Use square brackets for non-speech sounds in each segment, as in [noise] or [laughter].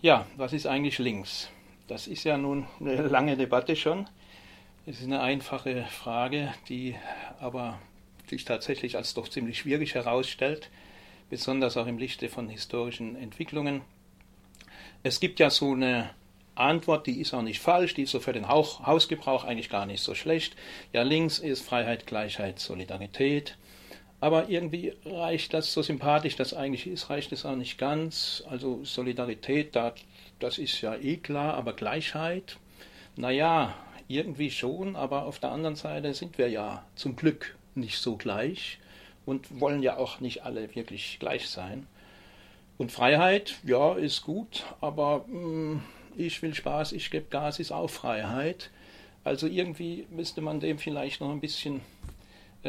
Ja, was ist eigentlich links? Das ist ja nun eine lange Debatte schon. Es ist eine einfache Frage, die aber sich tatsächlich als doch ziemlich schwierig herausstellt, besonders auch im Lichte von historischen Entwicklungen. Es gibt ja so eine Antwort, die ist auch nicht falsch, die ist so für den Hausgebrauch eigentlich gar nicht so schlecht. Ja, links ist Freiheit, Gleichheit, Solidarität. Aber irgendwie reicht das so sympathisch, das eigentlich ist, reicht es auch nicht ganz. Also Solidarität, das ist ja eh klar, aber Gleichheit, naja, irgendwie schon, aber auf der anderen Seite sind wir ja zum Glück nicht so gleich und wollen ja auch nicht alle wirklich gleich sein. Und Freiheit, ja, ist gut, aber mh, hm, ich will Spaß, ich gebe Gas, ist auch Freiheit. Also irgendwie müsste man dem vielleicht noch ein bisschen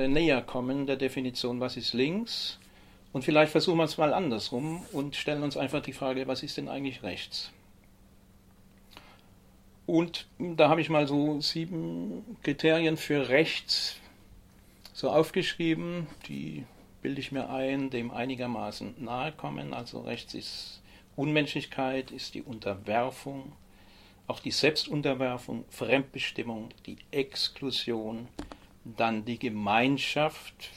näher kommen, der Definition, was ist links. Und vielleicht versuchen wir es mal andersrum und stellen uns einfach die Frage, was ist denn eigentlich rechts? Und da habe ich mal so sieben Kriterien für rechts so aufgeschrieben, die bilde ich mir ein, dem einigermaßen nahe kommen. Also rechts ist Unmenschlichkeit, ist die Unterwerfung, auch die Selbstunterwerfung, Fremdbestimmung, die Exklusion, dann die Gemeinschaft,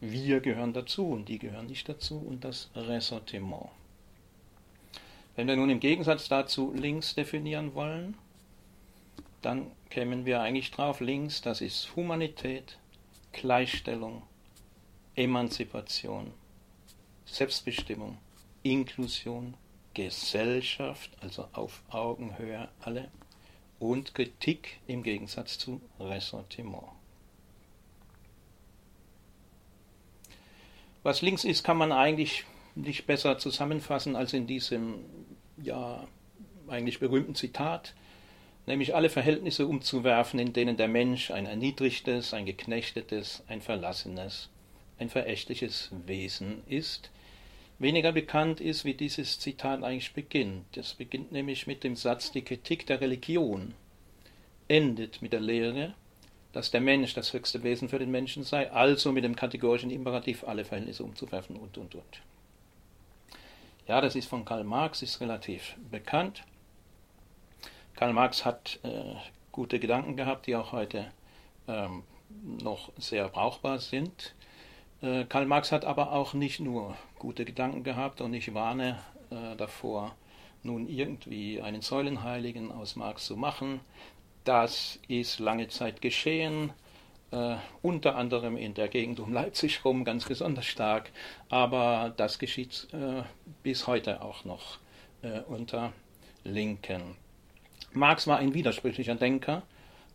wir gehören dazu und die gehören nicht dazu und das Ressortiment. Wenn wir nun im Gegensatz dazu links definieren wollen, dann kämen wir eigentlich drauf, links, das ist Humanität, Gleichstellung, Emanzipation, Selbstbestimmung, Inklusion, Gesellschaft, also auf Augenhöhe alle, und Kritik im Gegensatz zu Ressentiment. Was links ist, kann man eigentlich nicht besser zusammenfassen als in diesem ja eigentlich berühmten Zitat nämlich alle Verhältnisse umzuwerfen, in denen der Mensch ein erniedrigtes, ein geknechtetes, ein verlassenes, ein verächtliches Wesen ist. Weniger bekannt ist, wie dieses Zitat eigentlich beginnt. Es beginnt nämlich mit dem Satz, die Kritik der Religion endet mit der Lehre, dass der Mensch das höchste Wesen für den Menschen sei, also mit dem kategorischen Imperativ alle Verhältnisse umzuwerfen und, und, und. Ja, das ist von Karl Marx, ist relativ bekannt. Karl Marx hat äh, gute Gedanken gehabt, die auch heute ähm, noch sehr brauchbar sind. Äh, Karl Marx hat aber auch nicht nur gute Gedanken gehabt und ich warne äh, davor, nun irgendwie einen Säulenheiligen aus Marx zu machen. Das ist lange Zeit geschehen, äh, unter anderem in der Gegend um Leipzig rum ganz besonders stark, aber das geschieht äh, bis heute auch noch äh, unter Linken. Marx war ein widersprüchlicher Denker,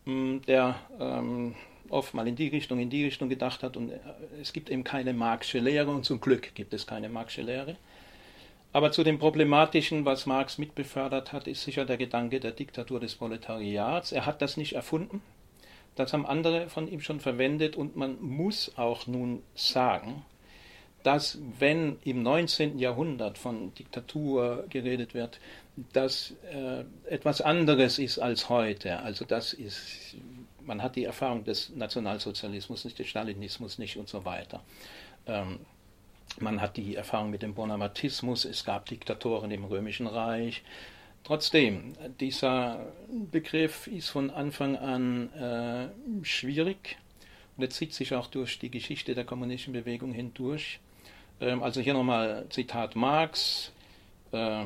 mm, der ähm, oft mal in die Richtung, in die Richtung gedacht hat und äh, es gibt eben keine Marxische Lehre und zum Glück gibt es keine Marxische Lehre. Aber zu dem Problematischen, was Marx mitbefördert hat, ist sicher der Gedanke der Diktatur des Proletariats. Er hat das nicht erfunden, das haben andere von ihm schon verwendet und man muss auch nun sagen, dass wenn im 19. Jahrhundert von Diktatur geredet wird, das äh, etwas anderes ist als heute. Also das ist, man hat die Erfahrung des Nationalsozialismus nicht, des Stalinismus nicht und so weiter. Ähm, man hat die Erfahrung mit dem Bonapartismus, es gab Diktatoren im Römischen Reich. Trotzdem, dieser Begriff ist von Anfang an äh, schwierig und er zieht sich auch durch die Geschichte der kommunistischen Bewegung hindurch. Ähm, also hier nochmal Zitat Marx. Äh,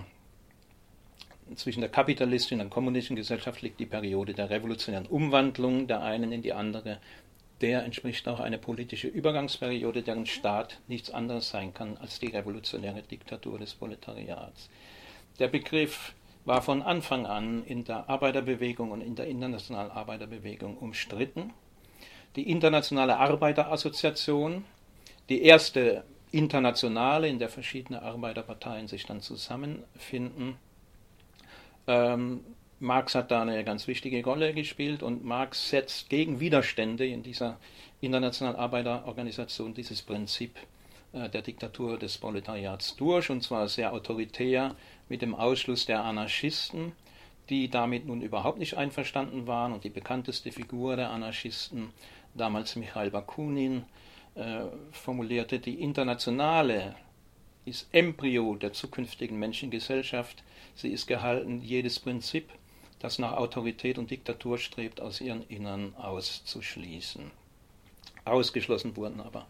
zwischen der kapitalistischen und kommunistischen Gesellschaft liegt die Periode der revolutionären Umwandlung der einen in die andere. Der entspricht auch eine politische Übergangsperiode, deren Staat nichts anderes sein kann als die revolutionäre Diktatur des Proletariats. Der Begriff war von Anfang an in der Arbeiterbewegung und in der internationalen Arbeiterbewegung umstritten. Die Internationale Arbeiterassoziation, die erste internationale, in der verschiedene Arbeiterparteien sich dann zusammenfinden, ähm, Marx hat da eine ganz wichtige Rolle gespielt und Marx setzt gegen Widerstände in dieser internationalen Arbeiterorganisation dieses Prinzip äh, der Diktatur des Proletariats durch und zwar sehr autoritär mit dem Ausschluss der Anarchisten, die damit nun überhaupt nicht einverstanden waren und die bekannteste Figur der Anarchisten, damals Michail Bakunin, äh, formulierte, die internationale ist Embryo der zukünftigen Menschengesellschaft. Sie ist gehalten, jedes Prinzip, das nach Autorität und Diktatur strebt, aus ihren Innern auszuschließen. Ausgeschlossen wurden aber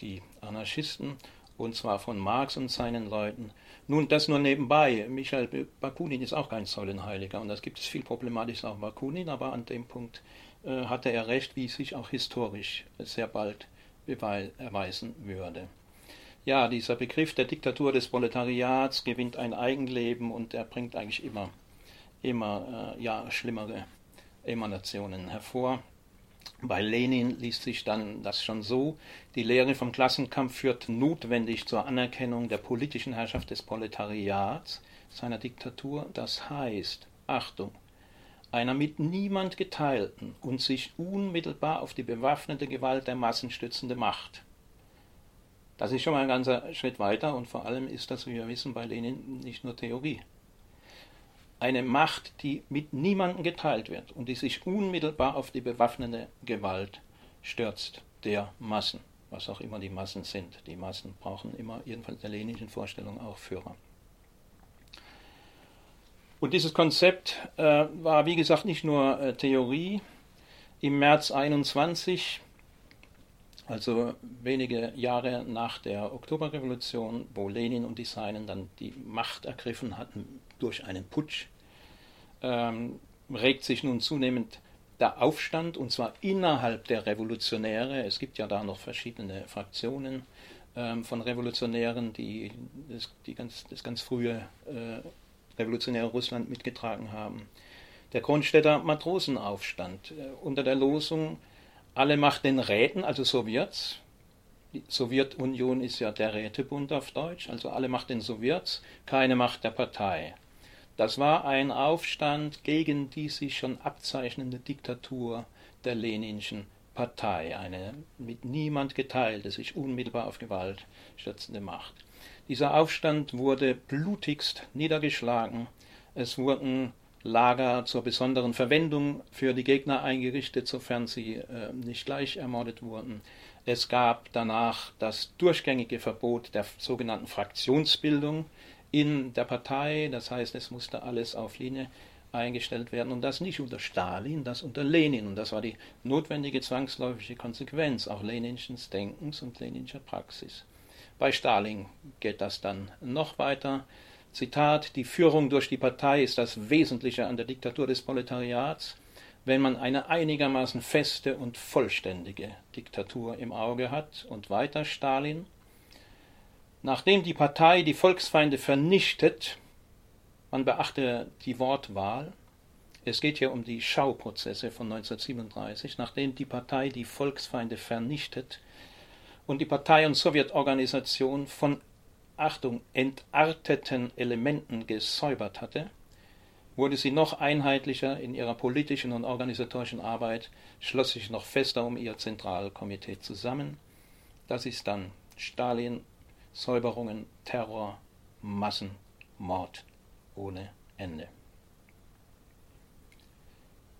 die Anarchisten, und zwar von Marx und seinen Leuten. Nun, das nur nebenbei. Michael Bakunin ist auch kein Säulenheiliger und das gibt es viel Problematisches auch Bakunin, aber an dem Punkt äh, hatte er recht, wie sich auch historisch sehr bald erweisen würde. Ja, dieser Begriff der Diktatur des Proletariats gewinnt ein Eigenleben und er bringt eigentlich immer, immer äh, ja, schlimmere Emanationen hervor. Bei Lenin liest sich dann das schon so, die Lehre vom Klassenkampf führt notwendig zur Anerkennung der politischen Herrschaft des Proletariats, seiner Diktatur, das heißt, Achtung, einer mit niemand geteilten und sich unmittelbar auf die bewaffnete Gewalt der Massen stützende Macht. Das ist schon mal ein ganzer Schritt weiter und vor allem ist das, wie wir wissen, bei Lenin nicht nur Theorie. Eine Macht, die mit niemandem geteilt wird und die sich unmittelbar auf die bewaffnete Gewalt stürzt, der Massen, was auch immer die Massen sind. Die Massen brauchen immer, jedenfalls der leninischen Vorstellung, auch Führer. Und dieses Konzept äh, war, wie gesagt, nicht nur äh, Theorie. Im März 21, also wenige Jahre nach der Oktoberrevolution, wo Lenin und die Seinen dann die Macht ergriffen hatten durch einen Putsch, ähm, regt sich nun zunehmend der Aufstand, und zwar innerhalb der Revolutionäre. Es gibt ja da noch verschiedene Fraktionen ähm, von Revolutionären, die das, die ganz, das ganz frühe äh, revolutionäre Russland mitgetragen haben. Der Kronstädter Matrosenaufstand äh, unter der Losung Alle Macht den Räten, also Sowjets. Die Sowjetunion ist ja der Rätebund auf Deutsch, also alle Macht den Sowjets, keine Macht der Partei. Das war ein Aufstand gegen die sich schon abzeichnende Diktatur der Leninschen Partei, eine mit niemand geteilte, sich unmittelbar auf Gewalt stützende Macht. Dieser Aufstand wurde blutigst niedergeschlagen. Es wurden Lager zur besonderen Verwendung für die Gegner eingerichtet, sofern sie äh, nicht gleich ermordet wurden. Es gab danach das durchgängige Verbot der sogenannten Fraktionsbildung in der Partei, das heißt, es musste alles auf Linie eingestellt werden und das nicht unter Stalin, das unter Lenin und das war die notwendige zwangsläufige Konsequenz auch leninschen Denkens und leninischer Praxis. Bei Stalin geht das dann noch weiter. Zitat, die Führung durch die Partei ist das Wesentliche an der Diktatur des Proletariats, wenn man eine einigermaßen feste und vollständige Diktatur im Auge hat. Und weiter Stalin, nachdem die Partei die Volksfeinde vernichtet, man beachte die Wortwahl, es geht hier um die Schauprozesse von 1937, nachdem die Partei die Volksfeinde vernichtet, und die Partei- und Sowjetorganisation von, Achtung, entarteten Elementen gesäubert hatte, wurde sie noch einheitlicher in ihrer politischen und organisatorischen Arbeit, schloss sich noch fester um ihr Zentralkomitee zusammen. Das ist dann Stalin, Säuberungen, Terror, Massen, Mord ohne Ende.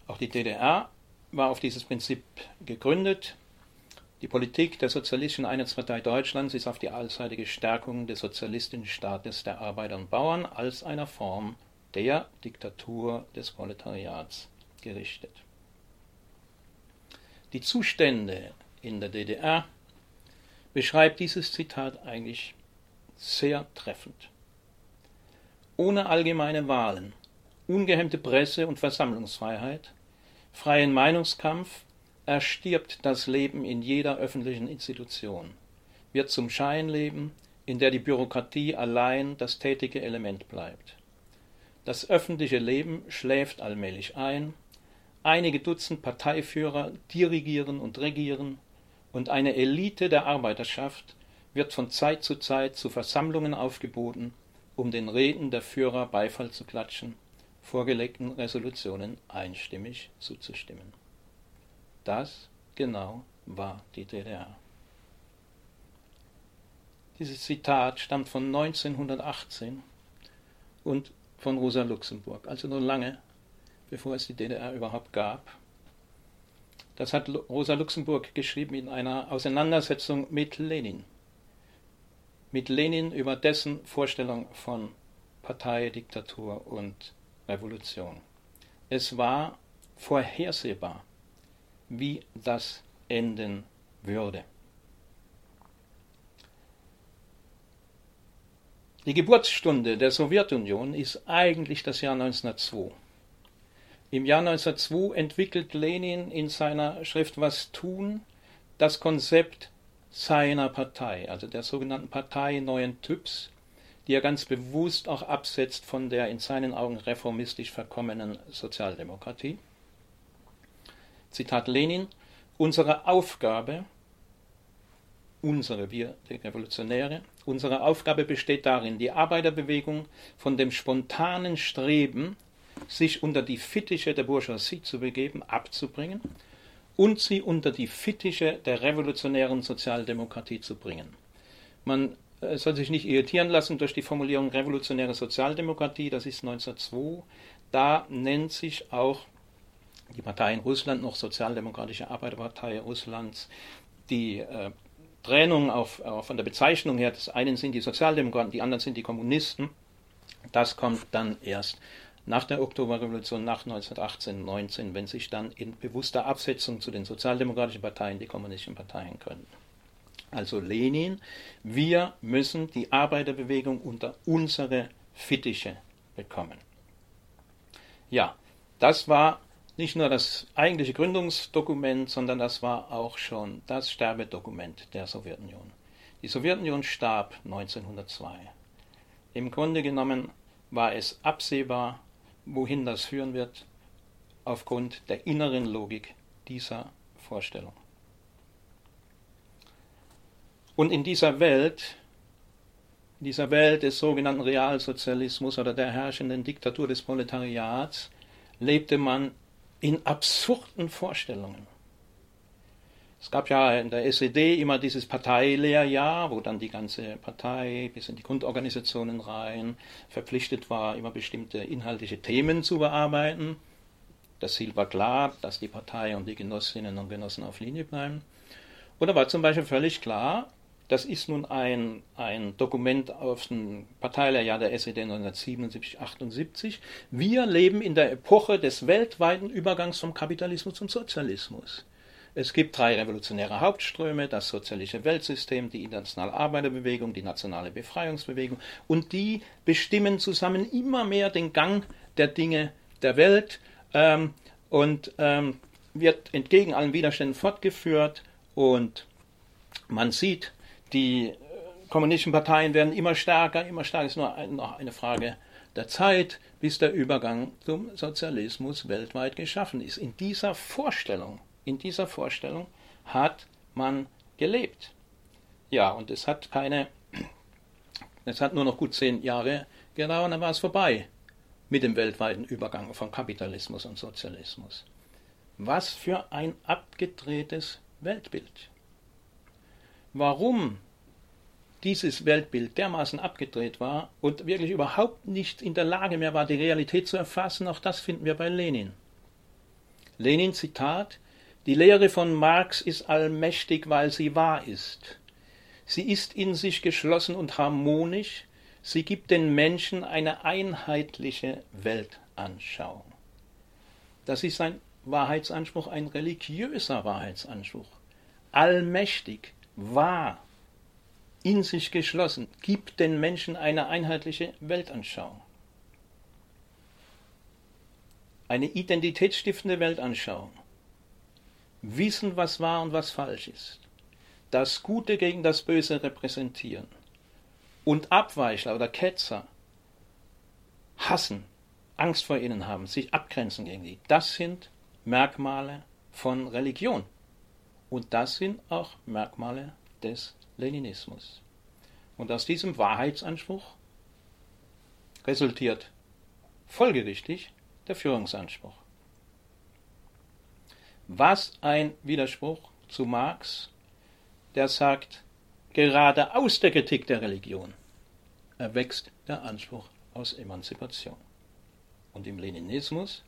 Auch die DDR war auf dieses Prinzip gegründet. Die Politik der Sozialistischen Einheitspartei Deutschlands ist auf die allseitige Stärkung des sozialistischen Staates der Arbeiter und Bauern als einer Form der Diktatur des Proletariats gerichtet. Die Zustände in der DDR beschreibt dieses Zitat eigentlich sehr treffend. Ohne allgemeine Wahlen, ungehemmte Presse- und Versammlungsfreiheit, freien Meinungskampf erstirbt das Leben in jeder öffentlichen Institution, wird zum Scheinleben, in der die Bürokratie allein das tätige Element bleibt. Das öffentliche Leben schläft allmählich ein, einige Dutzend Parteiführer dirigieren und regieren, und eine Elite der Arbeiterschaft wird von Zeit zu Zeit zu Versammlungen aufgeboten, um den Reden der Führer Beifall zu klatschen, vorgelegten Resolutionen einstimmig zuzustimmen. Das genau war die DDR. Dieses Zitat stammt von 1918 und von Rosa Luxemburg, also noch lange bevor es die DDR überhaupt gab. Das hat Rosa Luxemburg geschrieben in einer Auseinandersetzung mit Lenin. mit Lenin über dessen Vorstellung von Partei, Diktatur und Revolution. Es war vorhersehbar, wie das enden würde. Die Geburtsstunde der Sowjetunion ist eigentlich das Jahr 1902. Im Jahr 1902 entwickelt Lenin in seiner Schrift Was tun das Konzept seiner Partei, also der sogenannten Partei neuen Typs, die er ganz bewusst auch absetzt von der in seinen Augen reformistisch verkommenen Sozialdemokratie. Zitat Lenin, unsere Aufgabe, unsere, wir, die Revolutionäre, unsere Aufgabe besteht darin, die Arbeiterbewegung von dem spontanen Streben, sich unter die Fittiche der Bourgeoisie zu begeben, abzubringen und sie unter die Fittiche der revolutionären Sozialdemokratie zu bringen. Man äh, soll sich nicht irritieren lassen durch die Formulierung revolutionäre Sozialdemokratie, das ist 1902. Da nennt sich auch die Partei in Russland noch Sozialdemokratische Arbeiterpartei Russlands. Die äh, Trennung auf, auf, von der Bezeichnung her, das einen sind die Sozialdemokraten, die anderen sind die Kommunisten, das kommt dann erst nach der Oktoberrevolution, nach 1918, 19, wenn sich dann in bewusster Absetzung zu den sozialdemokratischen Parteien die kommunistischen Parteien gründen. Also Lenin, wir müssen die Arbeiterbewegung unter unsere Fittiche bekommen. Ja, das war nicht nur das eigentliche Gründungsdokument, sondern das war auch schon das Sterbedokument der Sowjetunion. Die Sowjetunion starb 1902. Im Grunde genommen war es absehbar, wohin das führen wird, aufgrund der inneren Logik dieser Vorstellung. Und in dieser Welt, in dieser Welt des sogenannten Realsozialismus oder der herrschenden Diktatur des Proletariats, lebte man in absurden Vorstellungen. Es gab ja in der SED immer dieses Parteilehrjahr, wo dann die ganze Partei bis in die Grundorganisationen rein verpflichtet war, immer bestimmte inhaltliche Themen zu bearbeiten. Das Ziel war klar, dass die Partei und die Genossinnen und Genossen auf Linie bleiben. Da war zum Beispiel völlig klar, das ist nun ein, ein Dokument aus dem Parteilehrjahr der SED 1977, 78. Wir leben in der Epoche des weltweiten Übergangs vom Kapitalismus zum Sozialismus. Es gibt drei revolutionäre Hauptströme, das sozialistische Weltsystem, die internationale Arbeiterbewegung, die nationale Befreiungsbewegung, und die bestimmen zusammen immer mehr den Gang der Dinge der Welt ähm, und ähm, wird entgegen allen Widerständen fortgeführt und man sieht, die kommunistischen Parteien werden immer stärker, immer stärker, es ist nur noch eine Frage der Zeit, bis der Übergang zum Sozialismus weltweit geschaffen ist. In dieser Vorstellung in dieser Vorstellung hat man gelebt. Ja, und es hat keine, [clears throat] es hat nur noch gut zehn Jahre gedauert, dann war es vorbei mit dem weltweiten Übergang von Kapitalismus und Sozialismus. Was für ein abgedrehtes Weltbild. Warum dieses Weltbild dermaßen abgedreht war und wirklich überhaupt nicht in der Lage mehr war, die Realität zu erfassen, auch das finden wir bei Lenin. Lenin Zitat, die Lehre von Marx ist allmächtig, weil sie wahr ist. Sie ist in sich geschlossen und harmonisch, sie gibt den Menschen eine einheitliche Weltanschauung. Das ist ein Wahrheitsanspruch, ein religiöser Wahrheitsanspruch. Allmächtig, wahr, in sich geschlossen, gibt den Menschen eine einheitliche Weltanschauung. Eine identitätsstiftende Weltanschauung wissen, was wahr und was falsch ist, das Gute gegen das Böse repräsentieren und Abweichler oder Ketzer hassen, Angst vor ihnen haben, sich abgrenzen gegen sie, das sind Merkmale von Religion. Und das sind auch Merkmale des Leninismus. Und aus diesem Wahrheitsanspruch resultiert folgerichtig der Führungsanspruch. Was ein Widerspruch zu Marx, der sagt, gerade aus der Kritik der Religion erwächst der Anspruch aus Emanzipation. Und im Leninismus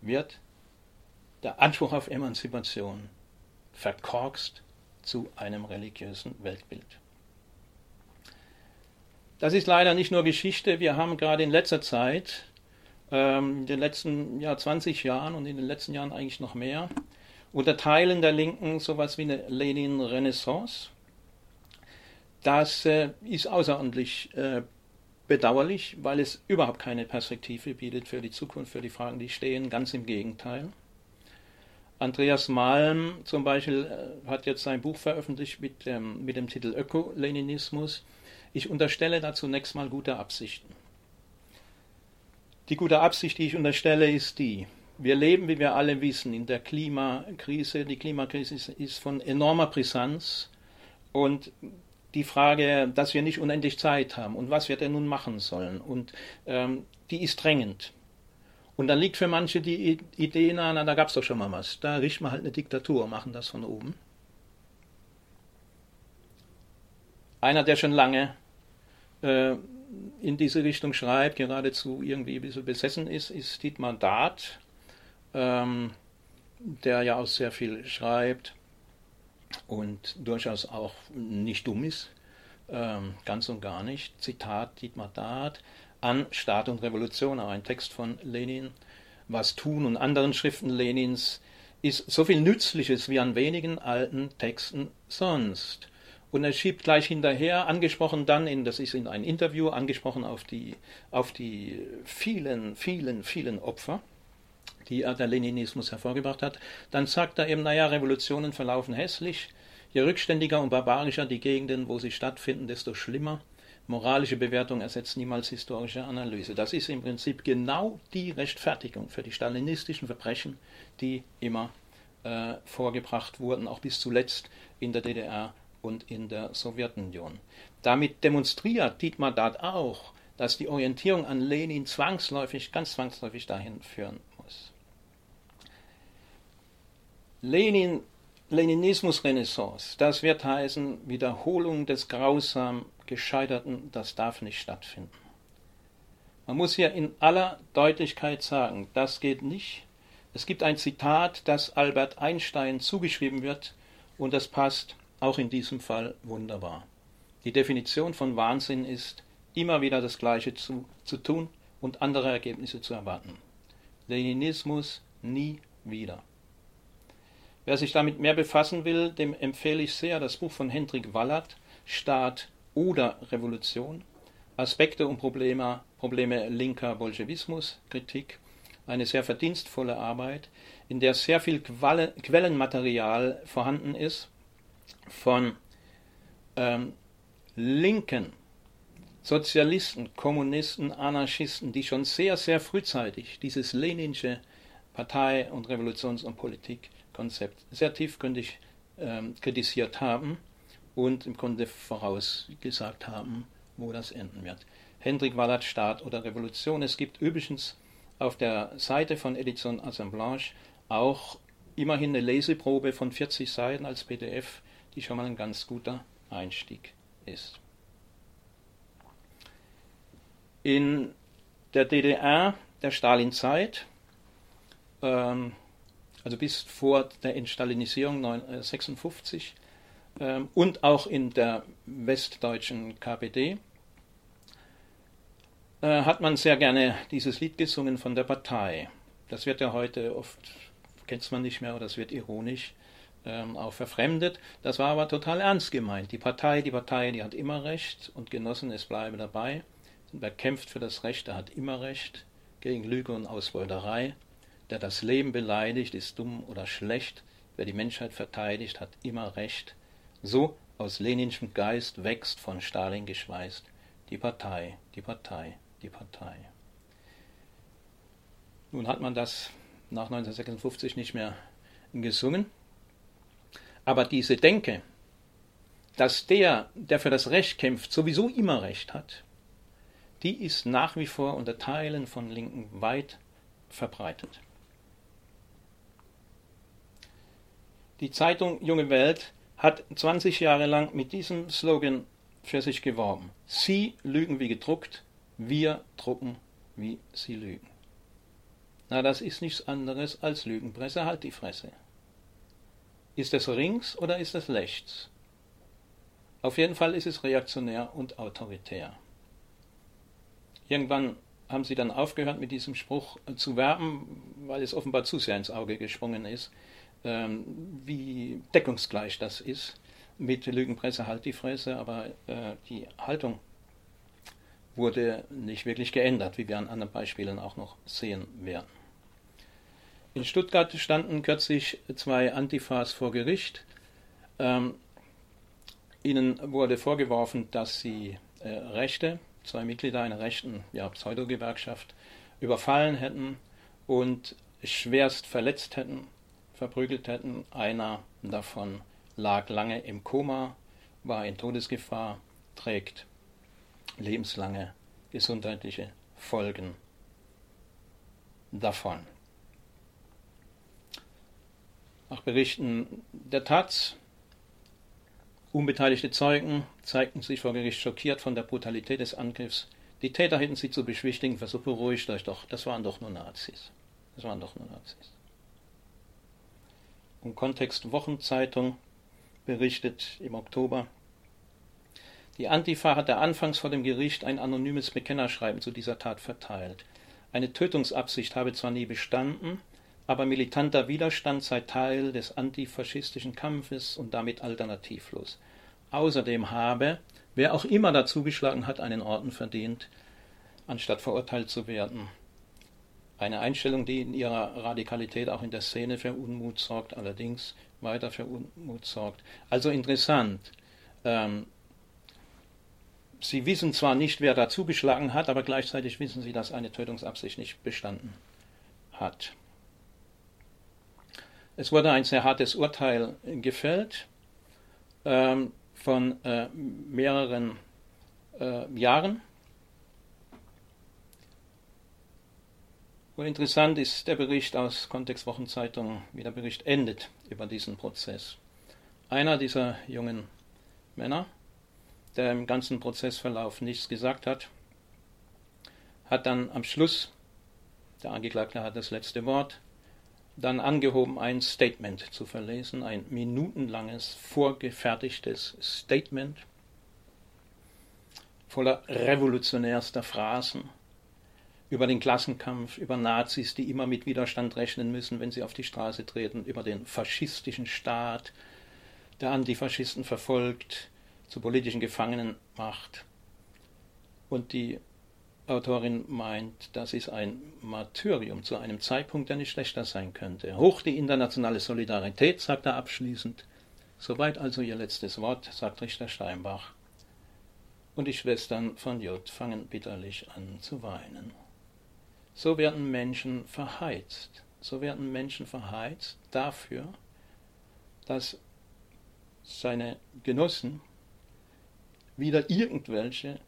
wird der Anspruch auf Emanzipation verkorkst zu einem religiösen Weltbild. Das ist leider nicht nur Geschichte. Wir haben gerade in letzter Zeit, ähm, in den letzten ja, 20 Jahren und in den letzten Jahren eigentlich noch mehr, unter Teilen der Linken sowas wie eine Lenin-Renaissance. Das äh, ist außerordentlich äh, bedauerlich, weil es überhaupt keine Perspektive bietet für die Zukunft, für die Fragen, die stehen. Ganz im Gegenteil. Andreas Malm zum Beispiel äh, hat jetzt sein Buch veröffentlicht mit dem, mit dem Titel Öko-Leninismus. Ich unterstelle da zunächst mal gute Absichten. Die gute Absicht, die ich unterstelle, ist die, wir leben, wie wir alle wissen, in der Klimakrise. Die Klimakrise ist, von enormer Brisanz und die Frage, dass wir nicht unendlich Zeit haben und was wir denn nun machen sollen. Und ähm, die ist drängend. Und dann liegt für manche die Idee nahe, na, da gab es doch schon mal was. Da richten wir halt eine Diktatur, machen das von oben. Einer, der schon lange äh, in diese Richtung schreibt, geradezu irgendwie ein bisschen besessen ist, ist Dietmar Dart, ähm, der ja auch sehr viel schreibt und durchaus auch nicht dumm ist, ähm, ganz und gar nicht. Zitat Dietmar Dart an Staat und Revolution, auch ein Text von Lenin, was tun und anderen Schriften Lenins ist so viel Nützliches wie an wenigen alten Texten sonst. Und er schiebt gleich hinterher, angesprochen dann, in, das ist in einem Interview, angesprochen auf die, auf die vielen, vielen, vielen Opfer, die er der Leninismus hervorgebracht hat, dann sagt er eben, naja, Revolutionen verlaufen hässlich, je rückständiger und barbarischer die Gegenden, wo sie stattfinden, desto schlimmer. Moralische Bewertung ersetzt niemals historische Analyse. Das ist im Prinzip genau die Rechtfertigung für die stalinistischen Verbrechen, die immer äh, vorgebracht wurden, auch bis zuletzt in der DDR und in der Sowjetunion. Damit demonstriert Dietmar Dart auch, dass die Orientierung an Lenin zwangsläufig, ganz zwangsläufig dahin führen muss. Lenin Leninismus-Renaissance, das wird heißen Wiederholung des grausam Gescheiterten, das darf nicht stattfinden. Man muss hier in aller Deutlichkeit sagen, das geht nicht. Es gibt ein Zitat, das Albert Einstein zugeschrieben wird, und das passt auch in diesem Fall wunderbar. Die Definition von Wahnsinn ist, immer wieder das Gleiche zu, zu tun und andere Ergebnisse zu erwarten. Leninismus nie wieder. Wer sich damit mehr befassen will, dem empfehle ich sehr das Buch von Hendrik Wallert, Staat oder Revolution, Aspekte und Probleme, Probleme linker Bolschewismus, Kritik, eine sehr verdienstvolle Arbeit, in der sehr viel Quellenmaterial vorhanden ist von ähm, linken Sozialisten, Kommunisten, Anarchisten, die schon sehr, sehr frühzeitig dieses leninsche Partei- und Revolutions- und Politik Konzept sehr tiefgründig ähm, kritisiert haben und im Grunde vorausgesagt haben, wo das enden wird. Hendrik Wallert, Staat oder Revolution. Es gibt übrigens auf der Seite von Edition Assemblage auch immerhin eine Leseprobe von 40 Seiten als PDF, die schon mal ein ganz guter Einstieg ist. In der DDR der Stalinzeit ähm, also bis vor der Entstalinisierung 1956 ähm, und auch in der westdeutschen KPD äh, hat man sehr gerne dieses Lied gesungen von der Partei. Das wird ja heute oft, kennt man nicht mehr, oder es wird ironisch ähm, auch verfremdet. Das war aber total ernst gemeint. Die Partei, die Partei, die hat immer Recht und Genossen, es bleibe dabei. Wer kämpft für das Recht, der hat immer Recht gegen Lüge und Ausbeuterei. Der das Leben beleidigt, ist dumm oder schlecht. Wer die Menschheit verteidigt, hat immer Recht. So aus Leninschem Geist wächst von Stalin geschweißt die Partei, die Partei, die Partei. Nun hat man das nach 1956 nicht mehr gesungen, aber diese Denke, dass der, der für das Recht kämpft, sowieso immer Recht hat, die ist nach wie vor unter Teilen von Linken weit verbreitet. Die Zeitung Junge Welt hat 20 Jahre lang mit diesem Slogan für sich geworben. Sie lügen wie gedruckt, wir drucken wie sie lügen. Na, das ist nichts anderes als Lügenpresse, halt die Fresse. Ist es links oder ist es rechts? Auf jeden Fall ist es reaktionär und autoritär. Irgendwann haben sie dann aufgehört, mit diesem Spruch zu werben, weil es offenbar zu sehr ins Auge gesprungen ist, ähm, wie deckungsgleich das ist. Mit Lügenpresse halt die Fresse, aber äh, die Haltung wurde nicht wirklich geändert, wie wir an anderen Beispielen auch noch sehen werden. In Stuttgart standen kürzlich zwei Antifas vor Gericht. Ähm, ihnen wurde vorgeworfen, dass sie äh, Rechte, zwei Mitglieder einer rechten ja, Pseudo-Gewerkschaft, überfallen hätten und schwerst verletzt hätten, verprügelt hätten. Einer davon lag lange im Koma, war in Todesgefahr, trägt lebenslange gesundheitliche Folgen davon. Nach Berichten der Taz, unbeteiligte Zeugen zeigten sich vor Gericht schockiert von der Brutalität des Angriffs. Die Täter hätten sie zu beschwichtigen, versucht beruhigt euch doch, das waren doch nur Nazis. Das waren doch nur Nazis. Und Kontext Wochenzeitung berichtet im Oktober, die Antifa hatte anfangs vor dem Gericht ein anonymes Bekennerschreiben zu dieser Tat verteilt. Eine Tötungsabsicht habe zwar nie bestanden, aber militanter Widerstand sei Teil des antifaschistischen Kampfes und damit alternativlos. Außerdem habe, wer auch immer dazugeschlagen hat, einen Orden verdient, anstatt verurteilt zu werden. Eine Einstellung, die in ihrer Radikalität auch in der Szene für Unmut sorgt, allerdings weiter für Unmut sorgt. Also interessant. Ähm, sie wissen zwar nicht, wer dazugeschlagen hat, aber gleichzeitig wissen Sie, dass eine Tötungsabsicht nicht bestanden hat. Es wurde ein sehr hartes Urteil gefällt ähm, von äh, mehreren äh, Jahren. Und interessant ist der Bericht aus Kontextwochenzeitung, wie der Bericht endet über diesen Prozess. Einer dieser jungen Männer, der im ganzen Prozessverlauf nichts gesagt hat, hat dann am Schluss, der Angeklagte hat das letzte Wort, dann angehoben, ein Statement zu verlesen, ein minutenlanges, vorgefertigtes Statement voller revolutionärster Phrasen über den Klassenkampf, über Nazis, die immer mit Widerstand rechnen müssen, wenn sie auf die Straße treten, über den faschistischen Staat, der Antifaschisten verfolgt, zu politischen Gefangenen macht. Und die Autorin meint, das ist ein Martyrium zu einem Zeitpunkt, der nicht schlechter sein könnte. Hoch die internationale Solidarität, sagt er abschließend. Soweit also ihr letztes Wort, sagt Richter Steinbach. Und die Schwestern von J fangen bitterlich an zu weinen. So werden Menschen verheizt. So werden Menschen verheizt dafür, dass seine Genossen wieder irgendwelche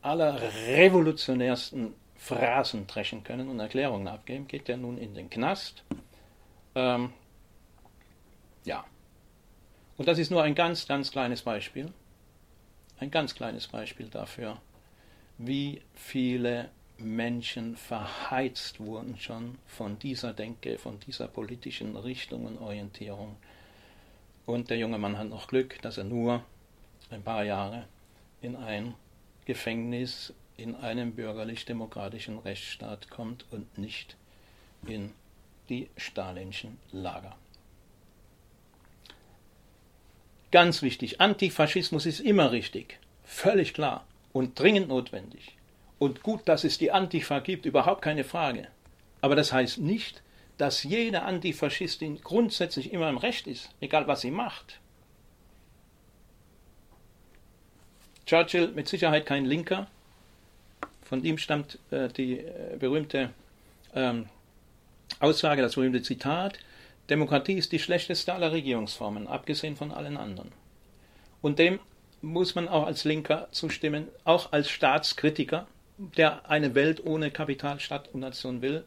aller revolutionärsten Phrasen dreschen können und Erklärungen abgeben, geht er nun in den Knast. Ähm, ja. Und das ist nur ein ganz, ganz kleines Beispiel. Ein ganz kleines Beispiel dafür, wie viele Menschen verheizt wurden schon von dieser Denke, von dieser politischen Richtung und Orientierung. Und der junge Mann hat noch Glück, dass er nur ein paar Jahre in ein Gefängnis in einem bürgerlich-demokratischen Rechtsstaat kommt und nicht in die stalinschen Lager. Ganz wichtig, Antifaschismus ist immer richtig, völlig klar und dringend notwendig. Und gut, dass es die Antifa gibt, überhaupt keine Frage. Aber das heißt nicht, dass jede Antifaschistin grundsätzlich immer im Recht ist, egal was sie macht. Churchill mit Sicherheit kein Linker. Von ihm stammt äh, die äh, berühmte ähm, Aussage, das berühmte Zitat, Demokratie ist die schlechteste aller Regierungsformen, abgesehen von allen anderen. Und dem muss man auch als Linker zustimmen, auch als Staatskritiker, der eine Welt ohne Kapital, Stadt und Nation will,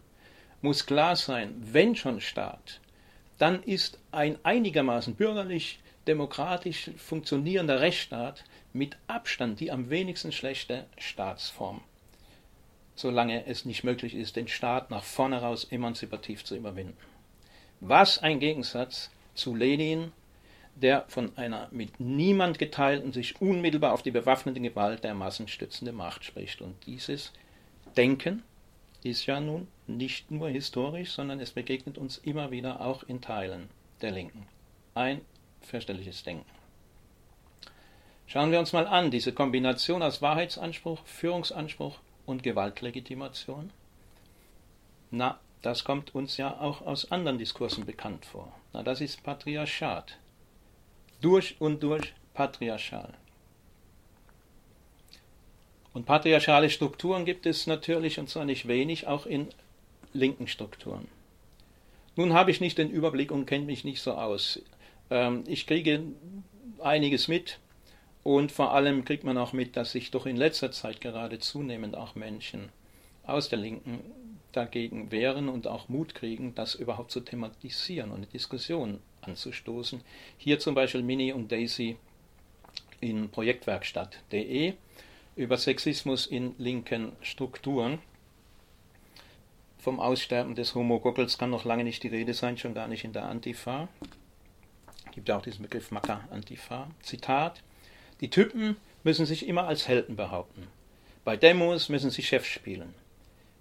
muss klar sein, wenn schon Staat, dann ist ein einigermaßen bürgerlich, demokratisch funktionierender Rechtsstaat mit Abstand die am wenigsten schlechte Staatsform, solange es nicht möglich ist, den Staat nach vorne raus emanzipativ zu überwinden. Was ein Gegensatz zu Lenin, der von einer mit niemand geteilten, sich unmittelbar auf die bewaffnete Gewalt der Massen stützende Macht spricht. Und dieses Denken ist ja nun nicht nur historisch, sondern es begegnet uns immer wieder auch in Teilen der Linken. Ein fürchterliches Denken. Schauen wir uns mal an, diese Kombination aus Wahrheitsanspruch, Führungsanspruch und Gewaltlegitimation. Na, das kommt uns ja auch aus anderen Diskursen bekannt vor. Na, das ist Patriarchat. Durch und durch patriarchal. Und patriarchale Strukturen gibt es natürlich, und zwar nicht wenig, auch in linken Strukturen. Nun habe ich nicht den Überblick und kenne mich nicht so aus. Ähm, ich kriege einiges mit und vor allem kriegt man auch mit, dass sich doch in letzter Zeit gerade zunehmend auch Menschen aus der Linken dagegen wehren und auch Mut kriegen, das überhaupt zu thematisieren und eine Diskussion anzustoßen. Hier zum Beispiel Mini und Daisy in Projektwerkstatt.de über Sexismus in linken Strukturen. Vom Aussterben des Homogoggels kann noch lange nicht die Rede sein, schon gar nicht in der Antifa. Gibt ja auch diesen Begriff Macker-Antifa. Zitat: Die Typen müssen sich immer als Helden behaupten. Bei Demos müssen sie Chef spielen.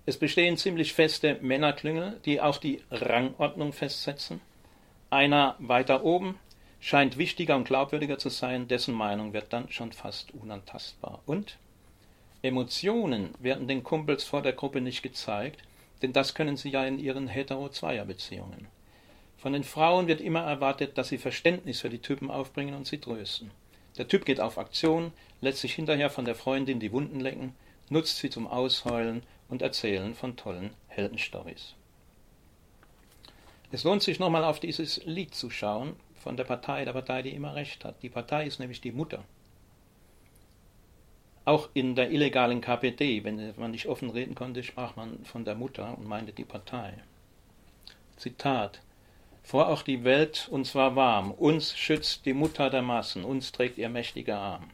Es bestehen ziemlich feste Männerklüngel, die auch die Rangordnung festsetzen. Einer weiter oben scheint wichtiger und glaubwürdiger zu sein, dessen Meinung wird dann schon fast unantastbar. Und Emotionen werden den Kumpels vor der Gruppe nicht gezeigt, denn das können sie ja in ihren hetero-Zweier-Beziehungen. Von den Frauen wird immer erwartet, dass sie Verständnis für die Typen aufbringen und sie trösten. Der Typ geht auf Aktion, lässt sich hinterher von der Freundin die Wunden lecken, nutzt sie zum Ausheulen und Erzählen von tollen Heldenstories. Es lohnt sich nochmal auf dieses Lied zu schauen von der Partei, der Partei, die immer recht hat. Die Partei ist nämlich die Mutter auch in der illegalen KPD, wenn man nicht offen reden konnte, sprach man von der Mutter und meinte die Partei. Zitat Vor auch die Welt uns war warm, uns schützt die Mutter der Massen, uns trägt ihr mächtiger Arm.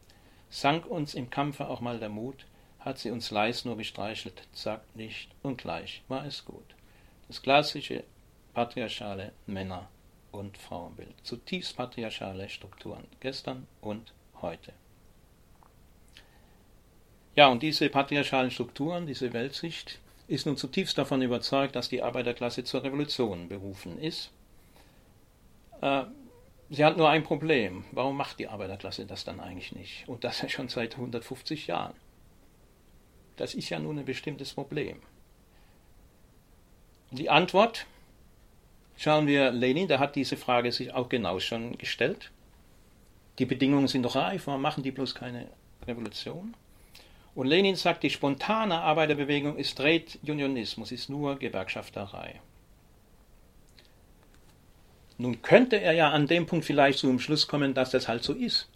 Sank uns im Kampfe auch mal der Mut, hat sie uns leis nur gestreichelt, sagt nicht und gleich war es gut. Das klassische patriarchale Männer- und Frauenbild. Zutiefst patriarchale Strukturen, gestern und heute. Ja, und diese patriarchalen Strukturen, diese Weltsicht, ist nun zutiefst davon überzeugt, dass die Arbeiterklasse zur Revolution berufen ist. Äh, sie hat nur ein Problem. Warum macht die Arbeiterklasse das dann eigentlich nicht? Und das ja schon seit 150 Jahren. Das ist ja nun ein bestimmtes Problem. Die Antwort schauen wir Lenin, der hat diese Frage sich auch genau schon gestellt. Die Bedingungen sind doch reif, warum machen die bloß keine Revolution? Und Lenin sagt, die spontane Arbeiterbewegung ist Trade Unionismus, ist nur Gewerkschafterei. Nun könnte er ja an dem Punkt vielleicht zu dem Schluss kommen, dass das halt so ist.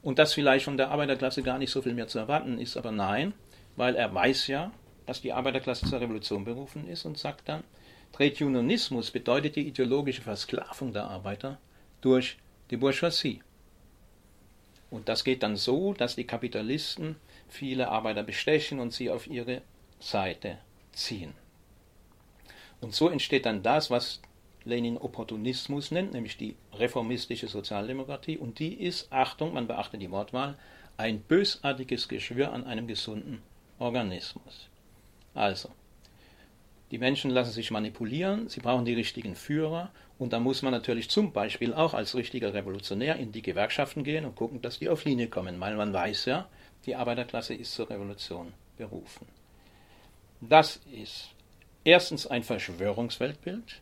Und dass vielleicht von der Arbeiterklasse gar nicht so viel mehr zu erwarten ist, aber nein, weil er weiß ja, dass die Arbeiterklasse zur Revolution berufen ist und sagt dann, Trade Unionismus bedeutet die ideologische Versklavung der Arbeiter durch die Bourgeoisie. Und das geht dann so, dass die Kapitalisten viele Arbeiter bestechen und sie auf ihre Seite ziehen. Und so entsteht dann das, was Lenin Opportunismus nennt, nämlich die reformistische Sozialdemokratie. Und die ist, Achtung, man beachte die Wortwahl, ein bösartiges Geschwür an einem gesunden Organismus. Also, die Menschen lassen sich manipulieren, sie brauchen die richtigen Führer und da muss man natürlich zum Beispiel auch als richtiger Revolutionär in die Gewerkschaften gehen und gucken, dass die auf Linie kommen, weil man weiß ja, die Arbeiterklasse ist zur Revolution berufen. Das ist erstens ein Verschwörungsweltbild.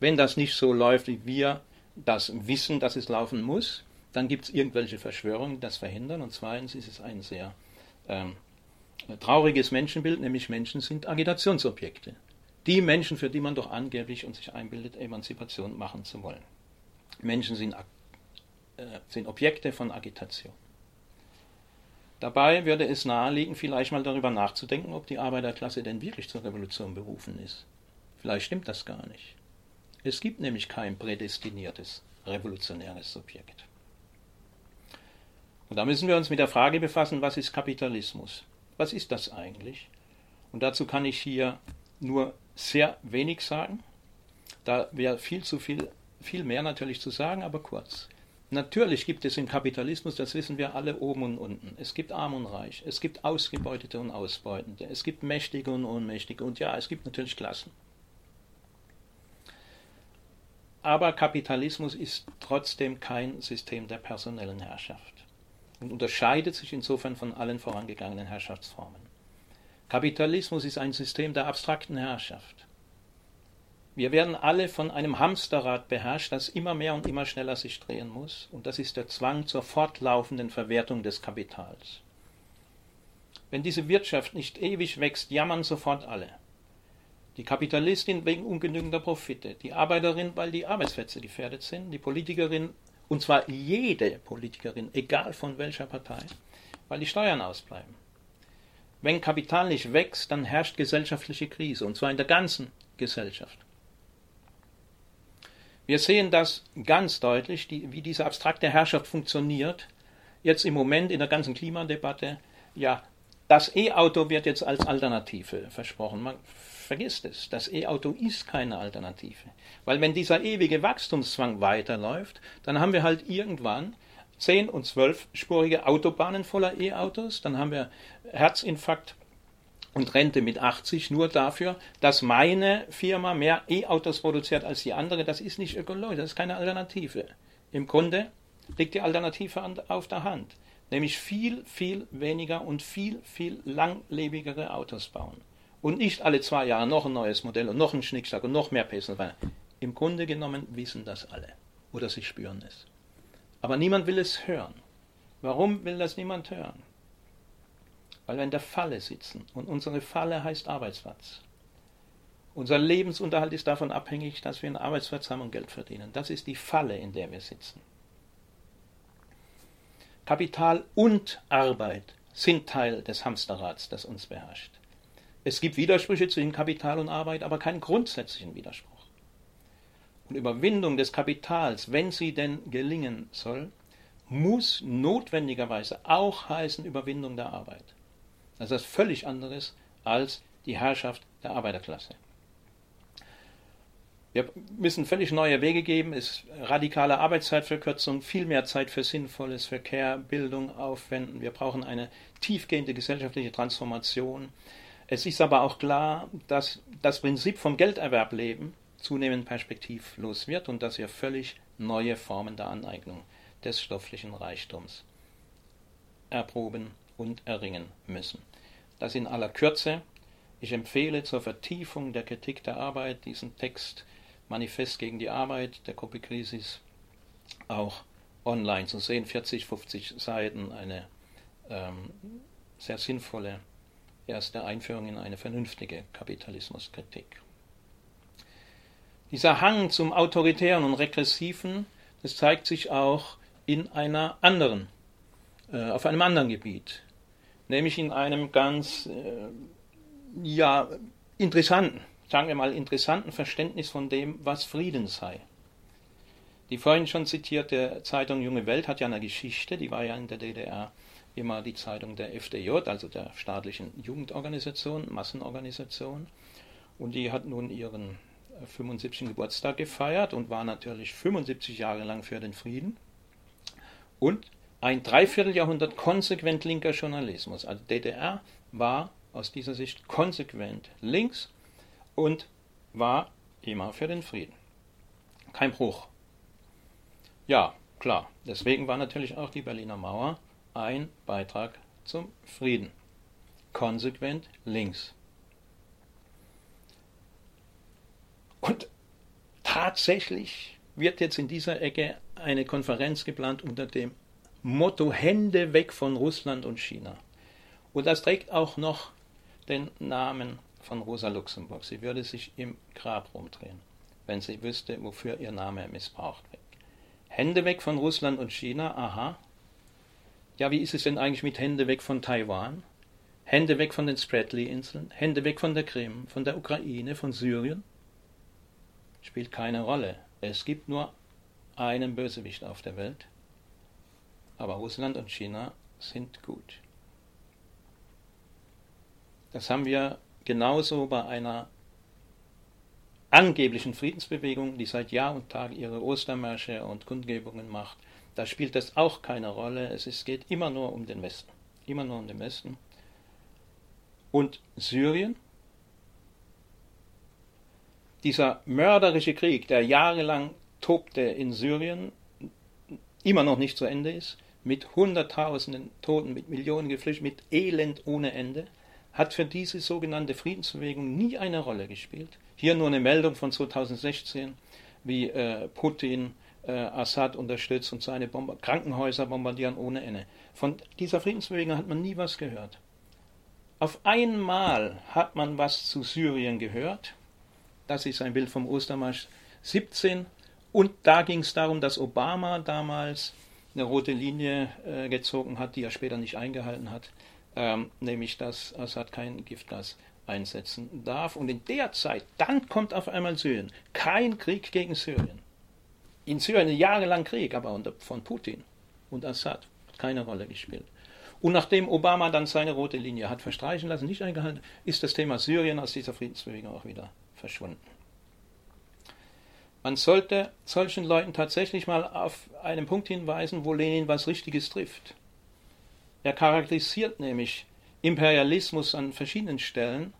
Wenn das nicht so läuft, wie wir das wissen, dass es laufen muss, dann gibt es irgendwelche Verschwörungen, die das verhindern. Und zweitens ist es ein sehr ähm, trauriges Menschenbild, nämlich Menschen sind Agitationsobjekte. Die Menschen, für die man doch angeblich und sich einbildet, Emanzipation machen zu wollen. Menschen sind, äh, sind Objekte von Agitation. Dabei würde es naheliegen, vielleicht mal darüber nachzudenken, ob die Arbeiterklasse denn wirklich zur Revolution berufen ist. Vielleicht stimmt das gar nicht. Es gibt nämlich kein prädestiniertes revolutionäres Subjekt. Und da müssen wir uns mit der Frage befassen, was ist Kapitalismus? Was ist das eigentlich? Und dazu kann ich hier nur sehr wenig sagen. Da wäre viel zu viel, viel mehr natürlich zu sagen, aber kurz. Natürlich gibt es im Kapitalismus, das wissen wir alle, oben und unten. Es gibt Arm und Reich, es gibt Ausgebeutete und Ausbeutende, es gibt Mächtige und Ohnmächtige und ja, es gibt natürlich Klassen. Aber Kapitalismus ist trotzdem kein System der personellen Herrschaft und unterscheidet sich insofern von allen vorangegangenen Herrschaftsformen. Kapitalismus ist ein System der abstrakten Herrschaft. Wir werden alle von einem Hamsterrad beherrscht, das immer mehr und immer schneller sich drehen muss, und das ist der Zwang zur fortlaufenden Verwertung des Kapitals. Wenn diese Wirtschaft nicht ewig wächst, jammern sofort alle. Die Kapitalistin wegen ungenügender Profite, die Arbeiterin, weil die Arbeitsplätze gefährdet sind, die Politikerin, und zwar jede Politikerin, egal von welcher Partei, weil die Steuern ausbleiben. Wenn Kapital nicht wächst, dann herrscht gesellschaftliche Krise, und zwar in der ganzen Gesellschaft. Wir sehen das ganz deutlich, die, wie diese abstrakte Herrschaft funktioniert. Jetzt im Moment in der ganzen Klimadebatte. Ja, das E-Auto wird jetzt als Alternative versprochen. Man vergisst es. Das E-Auto ist keine Alternative. Weil wenn dieser ewige Wachstumszwang weiterläuft, dann haben wir halt irgendwann 10 und 12-spurige Autobahnen voller E-Autos. Dann haben wir Herzinfarkt und Rente mit 80 nur dafür, dass meine Firma mehr E-Autos produziert als die andere. Das ist nicht ökologisch, das ist keine Alternative. Im Grunde liegt die Alternative auf der Hand, nämlich viel, viel weniger und viel, viel langlebigere Autos bauen. Und nicht alle zwei Jahre noch ein neues Modell und noch ein Schnickschnack und noch mehr Pesen. Im Grunde genommen wissen das alle oder sie spüren es. Aber niemand will es hören. Warum will das niemand hören? weil wir in der Falle sitzen. Und unsere Falle heißt Arbeitsplatz. Unser Lebensunterhalt ist davon abhängig, dass wir einen Arbeitsplatz haben und Geld verdienen. Das ist die Falle, in der wir sitzen. Kapital und Arbeit sind Teil des Hamsterrads, das uns beherrscht. Es gibt Widersprüche zwischen Kapital und Arbeit, aber keinen grundsätzlichen Widerspruch. Und Überwindung des Kapitals, wenn sie denn gelingen soll, muss notwendigerweise auch heißen Überwindung der Arbeit. Das ist völlig anderes als die Herrschaft der Arbeiterklasse. Wir müssen völlig neue Wege geben, es radikale Arbeitszeitverkürzung, viel mehr Zeit für Sinnvolles, Verkehr, Bildung aufwenden. Wir brauchen eine tiefgehende gesellschaftliche Transformation. Es ist aber auch klar, dass das Prinzip vom Gelderwerb leben zunehmend perspektivlos wird und dass wir völlig neue Formen der Aneignung des stofflichen Reichtums erproben und erringen müssen. Das in aller Kürze. Ich empfehle zur Vertiefung der Kritik der Arbeit diesen Text Manifest gegen die Arbeit der Gruppe Krisis auch online zu sehen. 40, 50 Seiten, eine ähm, sehr sinnvolle erste Einführung in eine vernünftige Kapitalismuskritik. Dieser Hang zum Autoritären und Regressiven, das zeigt sich auch in einer anderen, äh, auf einem anderen Gebiet, nämlich in einem ganz äh, ja, interessanten, sagen wir mal interessanten Verständnis von dem, was Frieden sei. Die vorhin schon zitierte Zeitung Junge Welt hat ja eine Geschichte, die war ja in der DDR immer die Zeitung der FDJ, also der staatlichen Jugendorganisation, Massenorganisation. Und die hat nun ihren 75. Geburtstag gefeiert und war natürlich 75 Jahre lang für den Frieden. Und ein Dreivierteljahrhundert konsequent linker Journalismus. Also DDR war aus dieser Sicht konsequent links und war immer für den Frieden. Kein Bruch. Ja, klar. Deswegen war natürlich auch die Berliner Mauer ein Beitrag zum Frieden. Konsequent links. Und tatsächlich wird jetzt in dieser Ecke eine Konferenz geplant unter dem Motto Hände weg von Russland und China. Und das trägt auch noch den Namen von Rosa Luxemburg. Sie würde sich im Grab rumdrehen, wenn sie wüsste, wofür ihr Name missbraucht wird. Hände weg von Russland und China, aha. Ja, wie ist es denn eigentlich mit Hände weg von Taiwan? Hände weg von den Spratly-Inseln? Hände weg von der Krim, von der Ukraine, von Syrien? Spielt keine Rolle. Es gibt nur einen Bösewicht auf der Welt, aber Russland und China sind gut. Das haben wir genauso bei einer angeblichen Friedensbewegung, die seit Jahr und Tag ihre Ostermärsche und Kundgebungen macht. Da spielt das auch keine Rolle. Es ist, geht immer nur um den Westen. Immer nur um den Westen. Und Syrien? Dieser mörderische Krieg, der jahrelang tobte in Syrien, immer noch nicht zu Ende ist, mit Hunderttausenden Toten, mit Millionen Geflüchteten, mit Elend ohne Ende, hat für diese sogenannte Friedensbewegung nie eine Rolle gespielt. Hier nur eine Meldung von 2016, wie äh, Putin äh, Assad unterstützt und seine Bomber Krankenhäuser bombardieren ohne Ende. Von dieser Friedensbewegung hat man nie was gehört. Auf einmal hat man was zu Syrien gehört. Das ist ein Bild vom Ostermarsch 17. Und da ging es darum, dass Obama damals eine rote Linie äh, gezogen hat, die er später nicht eingehalten hat, ähm, nämlich dass Assad kein Giftgas einsetzen darf. Und in der Zeit, dann kommt auf einmal Syrien. Kein Krieg gegen Syrien. In Syrien jahrelang Krieg, aber unter, von Putin und Assad hat keine Rolle gespielt. Und nachdem Obama dann seine rote Linie hat verstreichen lassen, nicht eingehalten, ist das Thema Syrien aus dieser Friedensbewegung auch wieder verschwunden. Man sollte solchen Leuten tatsächlich mal auf einen Punkt hinweisen, wo Lenin was Richtiges trifft. Er charakterisiert nämlich Imperialismus an verschiedenen Stellen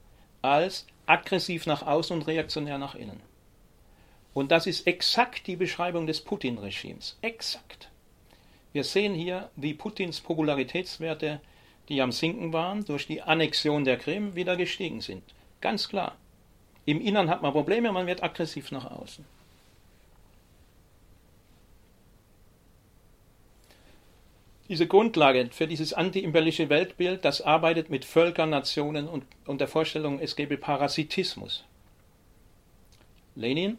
als aggressiv nach außen und reaktionär nach innen. Und das ist exakt die Beschreibung des Putin-Regimes. Exakt. Wir sehen hier, wie Putins Popularitätswerte, die am Sinken waren, durch die Annexion der Krim wieder gestiegen sind. Ganz klar. Im Innern hat man Probleme, man wird aggressiv nach außen. Diese Grundlage für dieses antiimperialistische Weltbild, das arbeitet mit Völkern, Nationen und, und der Vorstellung, es gäbe Parasitismus. Lenin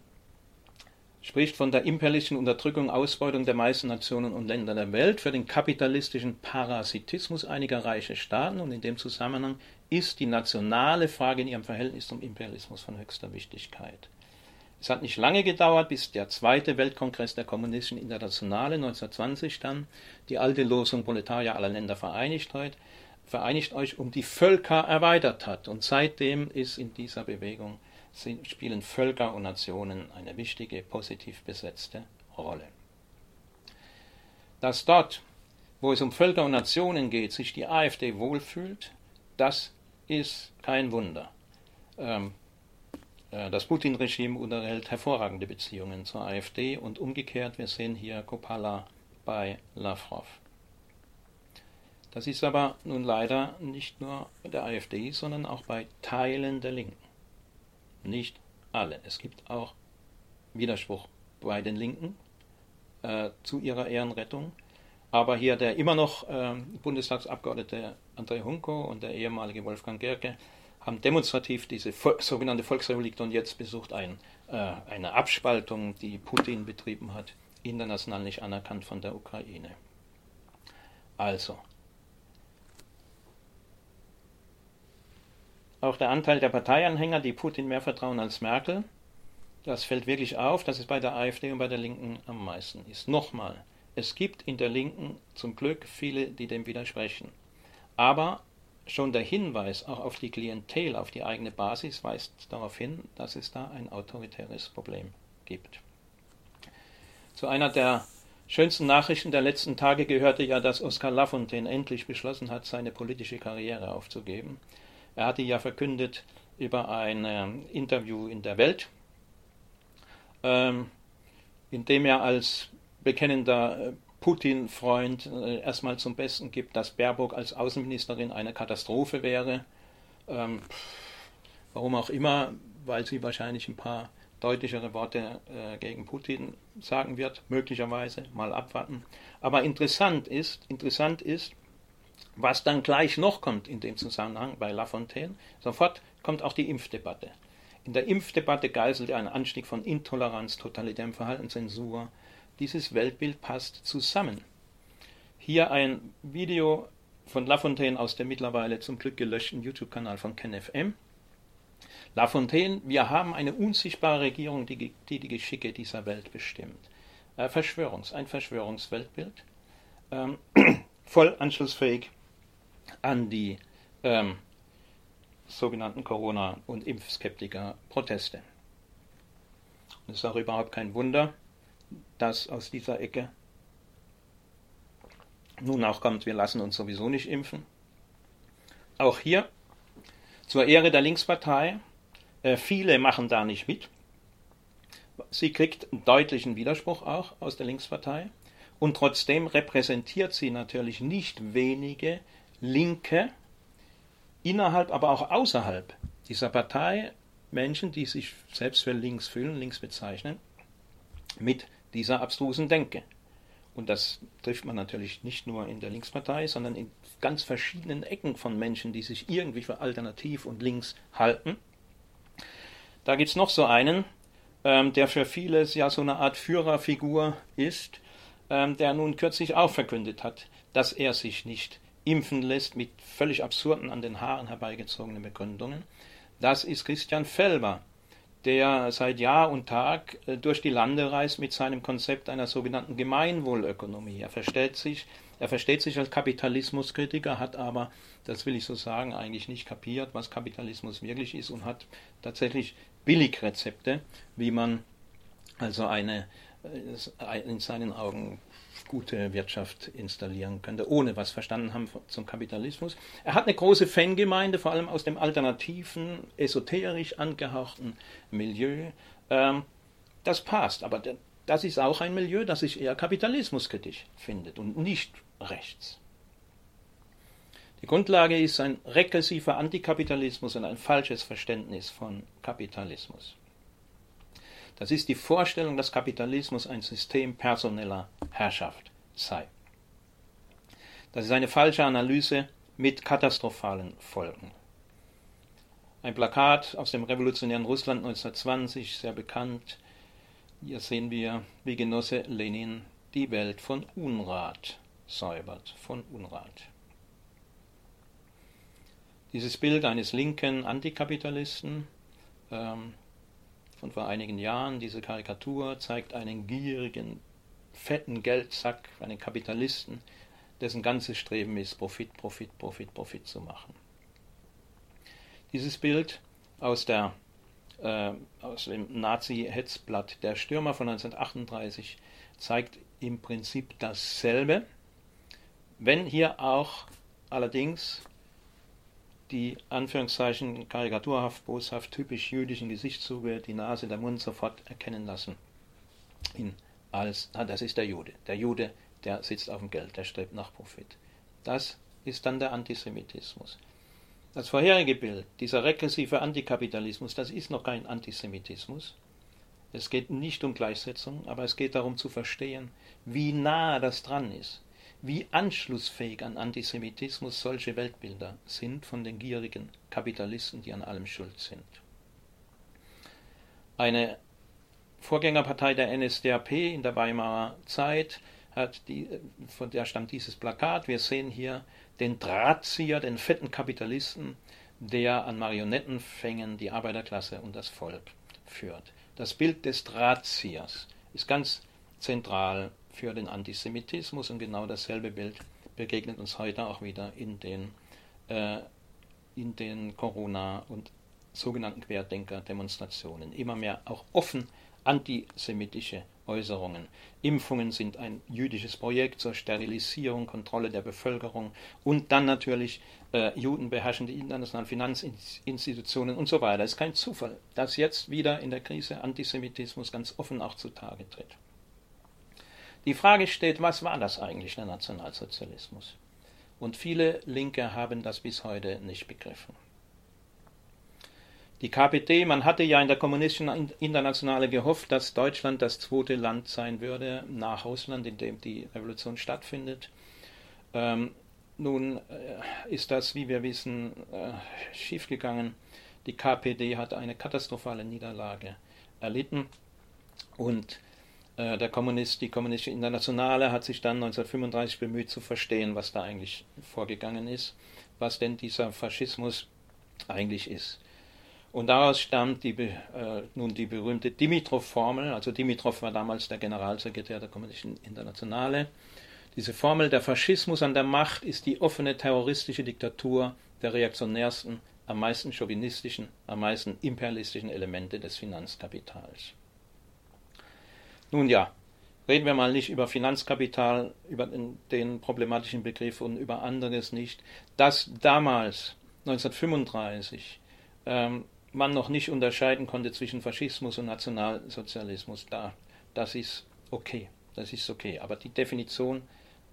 spricht von der imperialistischen Unterdrückung, Ausbeutung der meisten Nationen und Länder der Welt für den kapitalistischen Parasitismus einiger reicher Staaten und in dem Zusammenhang ist die nationale Frage in ihrem Verhältnis zum Imperialismus von höchster Wichtigkeit. Es hat nicht lange gedauert, bis der zweite Weltkongress der Kommunistischen Internationale 1920 dann die alte Losung Proletarier aller Länder vereinigt, heute, vereinigt euch um die Völker erweitert hat. Und seitdem ist in dieser Bewegung spielen Völker und Nationen eine wichtige, positiv besetzte Rolle. Dass dort, wo es um Völker und Nationen geht, sich die AfD wohlfühlt, das ist kein Wunder. Ähm, äh, das Putin-Regime unterhält hervorragende Beziehungen zur AfD und umgekehrt, wir sehen hier Kopala bei Lavrov. Das ist aber nun leider nicht nur der AfD, sondern auch bei Teilen der Linken. Nicht alle. Es gibt auch Widerspruch bei den Linken äh, zu ihrer Ehrenrettung. Aber hier der immer noch äh, Bundestagsabgeordnete Andrei Hunko und der ehemalige Wolfgang Gerke haben demonstrativ diese sogenannte Volksrepublik und jetzt besucht ein, äh, eine Abspaltung, die Putin betrieben hat, international nicht anerkannt von der Ukraine. Also, auch der Anteil der Parteianhänger, die Putin mehr vertrauen als Merkel, das fällt wirklich auf, dass es bei der AfD und bei der Linken am meisten ist. Nochmal, es gibt in der Linken zum Glück viele, die dem widersprechen. Aber Schon der Hinweis auch auf die Klientel, auf die eigene Basis weist darauf hin, dass es da ein autoritäres Problem gibt. Zu einer der schönsten Nachrichten der letzten Tage gehörte ja, dass Oskar Lafontaine endlich beschlossen hat, seine politische Karriere aufzugeben. Er hatte ja verkündet über ein äh, Interview in der Welt, ähm, in dem er als bekennender äh, Putin-Freund äh, erstmal zum Besten gibt, dass Baerbock als Außenministerin eine Katastrophe wäre. Ähm, warum auch immer, weil sie wahrscheinlich ein paar deutlichere Worte äh, gegen Putin sagen wird, möglicherweise, mal abwarten. Aber interessant ist, interessant ist, was dann gleich noch kommt in dem Zusammenhang bei Lafontaine. Sofort kommt auch die Impfdebatte. In der Impfdebatte geißelt er einen Anstieg von Intoleranz, totalitärem Verhalten, Zensur, dieses Weltbild passt zusammen. Hier ein Video von Lafontaine aus dem mittlerweile zum Glück gelöschten YouTube-Kanal von KenFM. Lafontaine, wir haben eine unsichtbare Regierung, die die, die Geschicke dieser Welt bestimmt. Äh, Verschwörungs, ein Verschwörungsweltbild, ähm, [clears throat] voll anschlussfähig an die ähm, sogenannten Corona- und Impfskeptiker-Proteste. Es ist auch überhaupt kein Wunder, dass aus dieser Ecke nun auch kommt, wir lassen uns sowieso nicht impfen. Auch hier zur Ehre der Linkspartei, äh, viele machen da nicht mit. Sie kriegt einen deutlichen Widerspruch auch aus der Linkspartei und trotzdem repräsentiert sie natürlich nicht wenige Linke innerhalb, aber auch außerhalb dieser Partei Menschen, die sich selbst für links fühlen, links bezeichnen, mit dieser abstrusen Denke. Und das trifft man natürlich nicht nur in der Linkspartei, sondern in ganz verschiedenen Ecken von Menschen, die sich irgendwie für alternativ und links halten. Da gibt es noch so einen, ähm, der für viele ja so eine Art Führerfigur ist, ähm, der nun kürzlich auch verkündet hat, dass er sich nicht impfen lässt mit völlig absurden, an den Haaren herbeigezogenen Begründungen. Das ist Christian Felber, der seit Jahr und Tag äh, durch die Lande reist mit seinem Konzept einer sogenannten Gemeinwohlökonomie. Er versteht sich, er versteht sich als Kapitalismuskritiker, hat aber, das will ich so sagen, eigentlich nicht kapiert, was Kapitalismus wirklich ist und hat tatsächlich Billigrezepte, wie man also eine äh, in seinen Augen gute Wirtschaft installieren könnte, ohne was verstanden haben zum Kapitalismus. Er hat eine große Fangemeinde, vor allem aus dem alternativen, esoterisch angehauchten Milieu. Ähm, das passt, aber das ist auch ein Milieu, das sich eher kapitalismuskritisch findet und nicht rechts. Die Grundlage ist ein regressiver Antikapitalismus und ein falsches Verständnis von Kapitalismus. Das ist die Vorstellung, dass Kapitalismus ein System personeller Herrschaft sei. Das ist eine falsche Analyse mit katastrophalen Folgen. Ein Plakat aus dem revolutionären Russland 1920, sehr bekannt. Hier sehen wir, wie Genosse Lenin die Welt von Unrat säubert, von Unrat. Dieses Bild eines linken Antikapitalisten ähm, von vor einigen Jahren. Diese Karikatur zeigt einen gierigen, fetten Geldsack, einen Kapitalisten, dessen ganzes Streben ist, Profit, Profit, Profit, Profit zu machen. Dieses Bild aus, der, äh, aus dem Nazi-Hetzblatt Der Stürmer von 1938 zeigt im Prinzip dasselbe, wenn hier auch allerdings die Anführungszeichen karikaturhaft, boshaft, typisch jüdischen Gesichtszüge, die Nase, der Mund sofort erkennen lassen. Ihn als, ah, das ist der Jude. Der Jude, der sitzt auf dem Geld, der strebt nach Profit. Das ist dann der Antisemitismus. Das vorherige Bild, dieser regressive Antikapitalismus, das ist noch kein Antisemitismus. Es geht nicht um Gleichsetzung, aber es geht darum zu verstehen, wie nah das dran ist wie anschlussfähig an Antisemitismus solche Weltbilder sind von den gierigen Kapitalisten, die an allem schuld sind. Eine Vorgängerpartei der NSDAP in der Weimarer Zeit hat die, von der stammt dieses Plakat. Wir sehen hier den Drahtzieher, den fetten Kapitalisten, der an Marionettenfängen die Arbeiterklasse und das Volk führt. Das Bild des Drahtziehers ist ganz zentral für den Antisemitismus und genau dasselbe Bild begegnet uns heute auch wieder in den, äh, in den Corona- und sogenannten Querdenker-Demonstrationen. Immer mehr auch offen antisemitische Äußerungen. Impfungen sind ein jüdisches Projekt zur Sterilisierung, Kontrolle der Bevölkerung und dann natürlich äh, Juden beherrschen die internationalen Finanzinstitutionen und so weiter. Es ist kein Zufall, dass jetzt wieder in der Krise Antisemitismus ganz offen auch zutage tritt. Die Frage steht, was war das eigentlich, der Nationalsozialismus? Und viele Linke haben das bis heute nicht begriffen. Die KPD, man hatte ja in der kommunistischen Internationale gehofft, dass Deutschland das zweite Land sein würde nach Russland, in dem die Revolution stattfindet. Ähm, nun äh, ist das, wie wir wissen, äh, schiefgegangen. Die KPD hat eine katastrophale Niederlage erlitten und der Kommunist, die Kommunistische Internationale hat sich dann 1935 bemüht zu verstehen, was da eigentlich vorgegangen ist, was denn dieser Faschismus eigentlich ist. Und daraus stammt die, äh, nun die berühmte Dimitrov-Formel. Also Dimitrov war damals der Generalsekretär der Kommunistischen Internationale. Diese Formel, der Faschismus an der Macht ist die offene terroristische Diktatur der reaktionärsten, am meisten chauvinistischen, am meisten imperialistischen Elemente des Finanzkapitals. Nun ja, Reden wir mal nicht über Finanzkapital, über den, den problematischen Begriff und über anderes nicht. Dass damals, 1935, ähm, man noch nicht unterscheiden konnte zwischen Faschismus und Nationalsozialismus, da, das ist okay. Das ist okay. Aber die Definition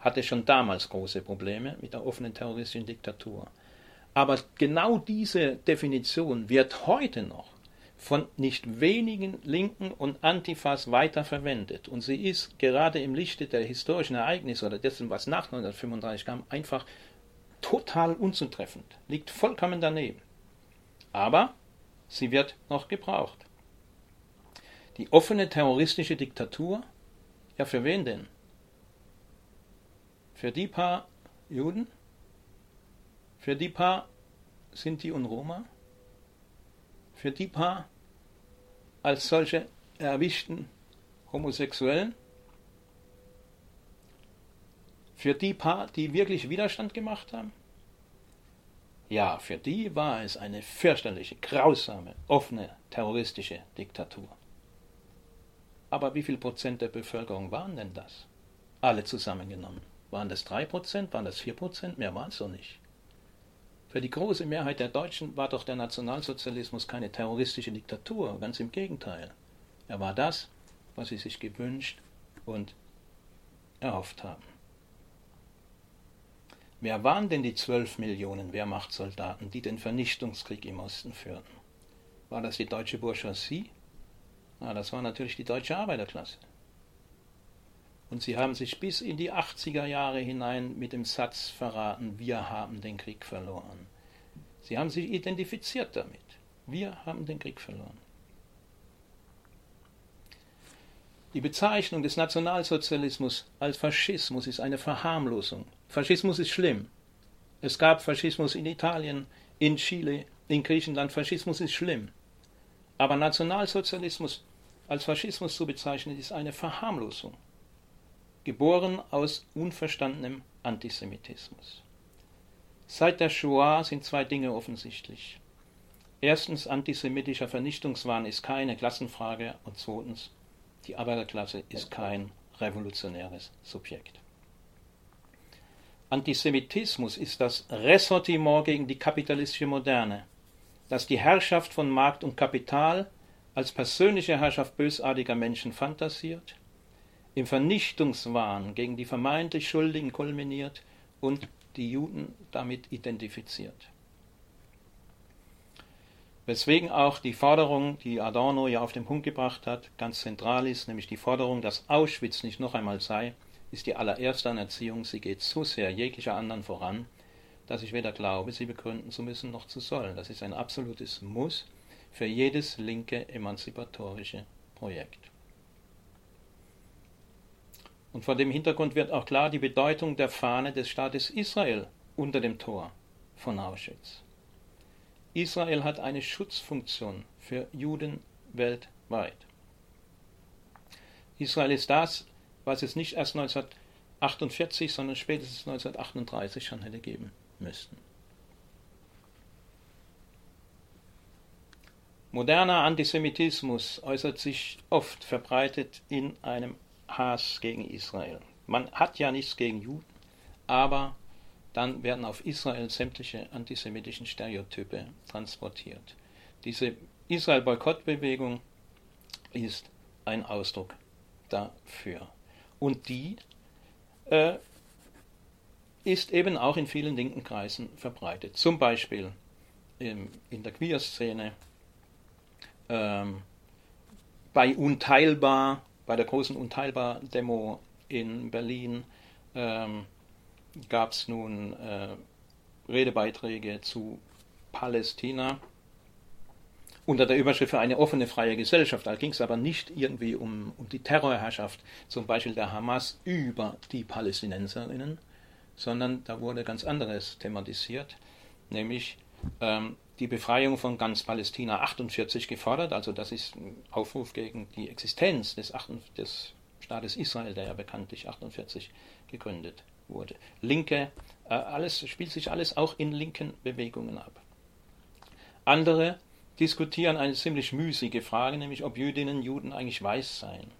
hatte schon damals große Probleme mit der offenen terroristischen Diktatur. Aber genau diese Definition wird heute noch von nicht wenigen Linken und Antifas weiterverwendet. Und sie ist gerade im Lichte der historischen Ereignisse oder dessen, was nach 1935 kam, einfach total unzutreffend, liegt vollkommen daneben. Aber sie wird noch gebraucht. Die offene terroristische Diktatur, ja für wen denn? Für die paar Juden? Für die paar Sinti und Roma? Für die paar als solche erwischten Homosexuellen? Für die paar, die wirklich Widerstand gemacht haben? Ja, für die war es eine fürchterliche, grausame, offene, terroristische Diktatur. Aber wie viel Prozent der Bevölkerung waren denn das? Alle zusammengenommen. Waren das drei Prozent? Waren das vier Prozent? Mehr waren es doch nicht. Für die große Mehrheit der Deutschen war doch der Nationalsozialismus keine terroristische Diktatur, ganz im Gegenteil. Er war das, was sie sich gewünscht und erhofft haben. Wer waren denn die zwölf Millionen Wehrmachtssoldaten, die den Vernichtungskrieg im Osten führten? War das die deutsche Bourgeoisie? Na, das war natürlich die deutsche Arbeiterklasse. Und sie haben sich bis in die 80er Jahre hinein mit dem Satz verraten, wir haben den Krieg verloren. Sie haben sich identifiziert damit. Wir haben den Krieg verloren. Die Bezeichnung des Nationalsozialismus als Faschismus ist eine Verharmlosung. Faschismus ist schlimm. Es gab Faschismus in Italien, in Chile, in Griechenland. Faschismus ist schlimm. Aber Nationalsozialismus als Faschismus zu bezeichnen, ist eine Verharmlosung geboren aus unverstandenem Antisemitismus. Seit der Shoah sind zwei Dinge offensichtlich. Erstens, antisemitischer Vernichtungswahn ist keine Klassenfrage und zweitens, die Arbeiterklasse ist kein revolutionäres Subjekt. Antisemitismus ist das Ressortiment gegen die kapitalistische Moderne, das die Herrschaft von Markt und Kapital als persönliche Herrschaft bösartiger Menschen fantasiert im Vernichtungswahn gegen die vermeintlich Schuldigen kulminiert und die Juden damit identifiziert. Weswegen auch die Forderung, die Adorno ja auf den Punkt gebracht hat, ganz zentral ist, nämlich die Forderung, dass Auschwitz nicht noch einmal sei, ist die allererste an Erziehung. Sie geht so sehr jeglicher anderen voran, dass ich weder glaube, sie begründen zu müssen noch zu sollen. Das ist ein absolutes Muss für jedes linke emanzipatorische Projekt. Und vor dem Hintergrund wird auch klar die Bedeutung der Fahne des Staates Israel unter dem Tor von Auschwitz. Israel hat eine Schutzfunktion für Juden weltweit. Israel ist das, was es nicht erst 1948, sondern spätestens 1938 schon hätte geben müssen. Moderner Antisemitismus äußert sich oft verbreitet in einem Hass gegen Israel. Man hat ja nichts gegen Juden, aber dann werden auf Israel sämtliche antisemitischen Stereotype transportiert. Diese Israel-Boykott-Bewegung ist ein Ausdruck dafür. Und die äh, ist eben auch in vielen linken Kreisen verbreitet. Zum Beispiel im, in der Queer-Szene, ähm, bei Unteilbar bei der großen Unteilbar-Demo in Berlin ähm, gab es nun äh, Redebeiträge zu Palästina unter der Überschrift für eine offene, freie Gesellschaft. Da ging es aber nicht irgendwie um, um die Terrorherrschaft, zum Beispiel der Hamas über die Palästinenserinnen, sondern da wurde ganz anderes thematisiert, nämlich ähm, die Befreiung von ganz Palästina 48 gefordert. Also das ist ein Aufruf gegen die Existenz des, des Staates Israel, der ja bekanntlich 48 gegründet wurde. Linke, äh, alles spielt sich alles auch in linken Bewegungen ab. Andere diskutieren eine ziemlich müßige Frage, nämlich ob Jüdinnen und Juden eigentlich weiß seien.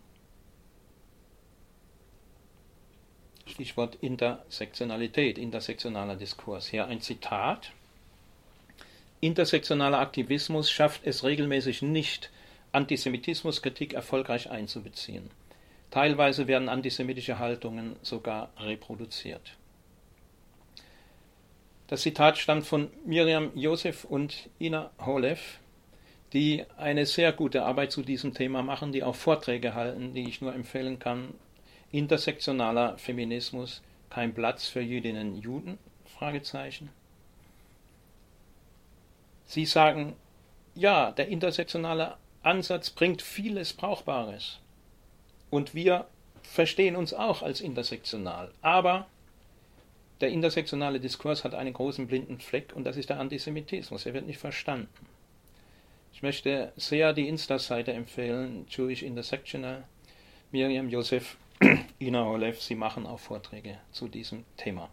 Stichwort Intersektionalität, intersektionaler Diskurs. Hier ein Zitat. Intersektionaler Aktivismus schafft es regelmäßig nicht, Antisemitismuskritik erfolgreich einzubeziehen. Teilweise werden antisemitische Haltungen sogar reproduziert. Das Zitat stammt von Miriam Josef und Ina Holef, die eine sehr gute Arbeit zu diesem Thema machen, die auch Vorträge halten, die ich nur empfehlen kann. Intersektionaler Feminismus, kein Platz für Jüdinnen und Juden? Fragezeichen. Sie sagen, ja, der intersektionale Ansatz bringt vieles Brauchbares. Und wir verstehen uns auch als intersektional. Aber der intersektionale Diskurs hat einen großen blinden Fleck und das ist der Antisemitismus. Er wird nicht verstanden. Ich möchte sehr die Insta-Seite empfehlen, Jewish Intersectional. Miriam Josef, [clears throat] Ina Olev, sie machen auch Vorträge zu diesem Thema.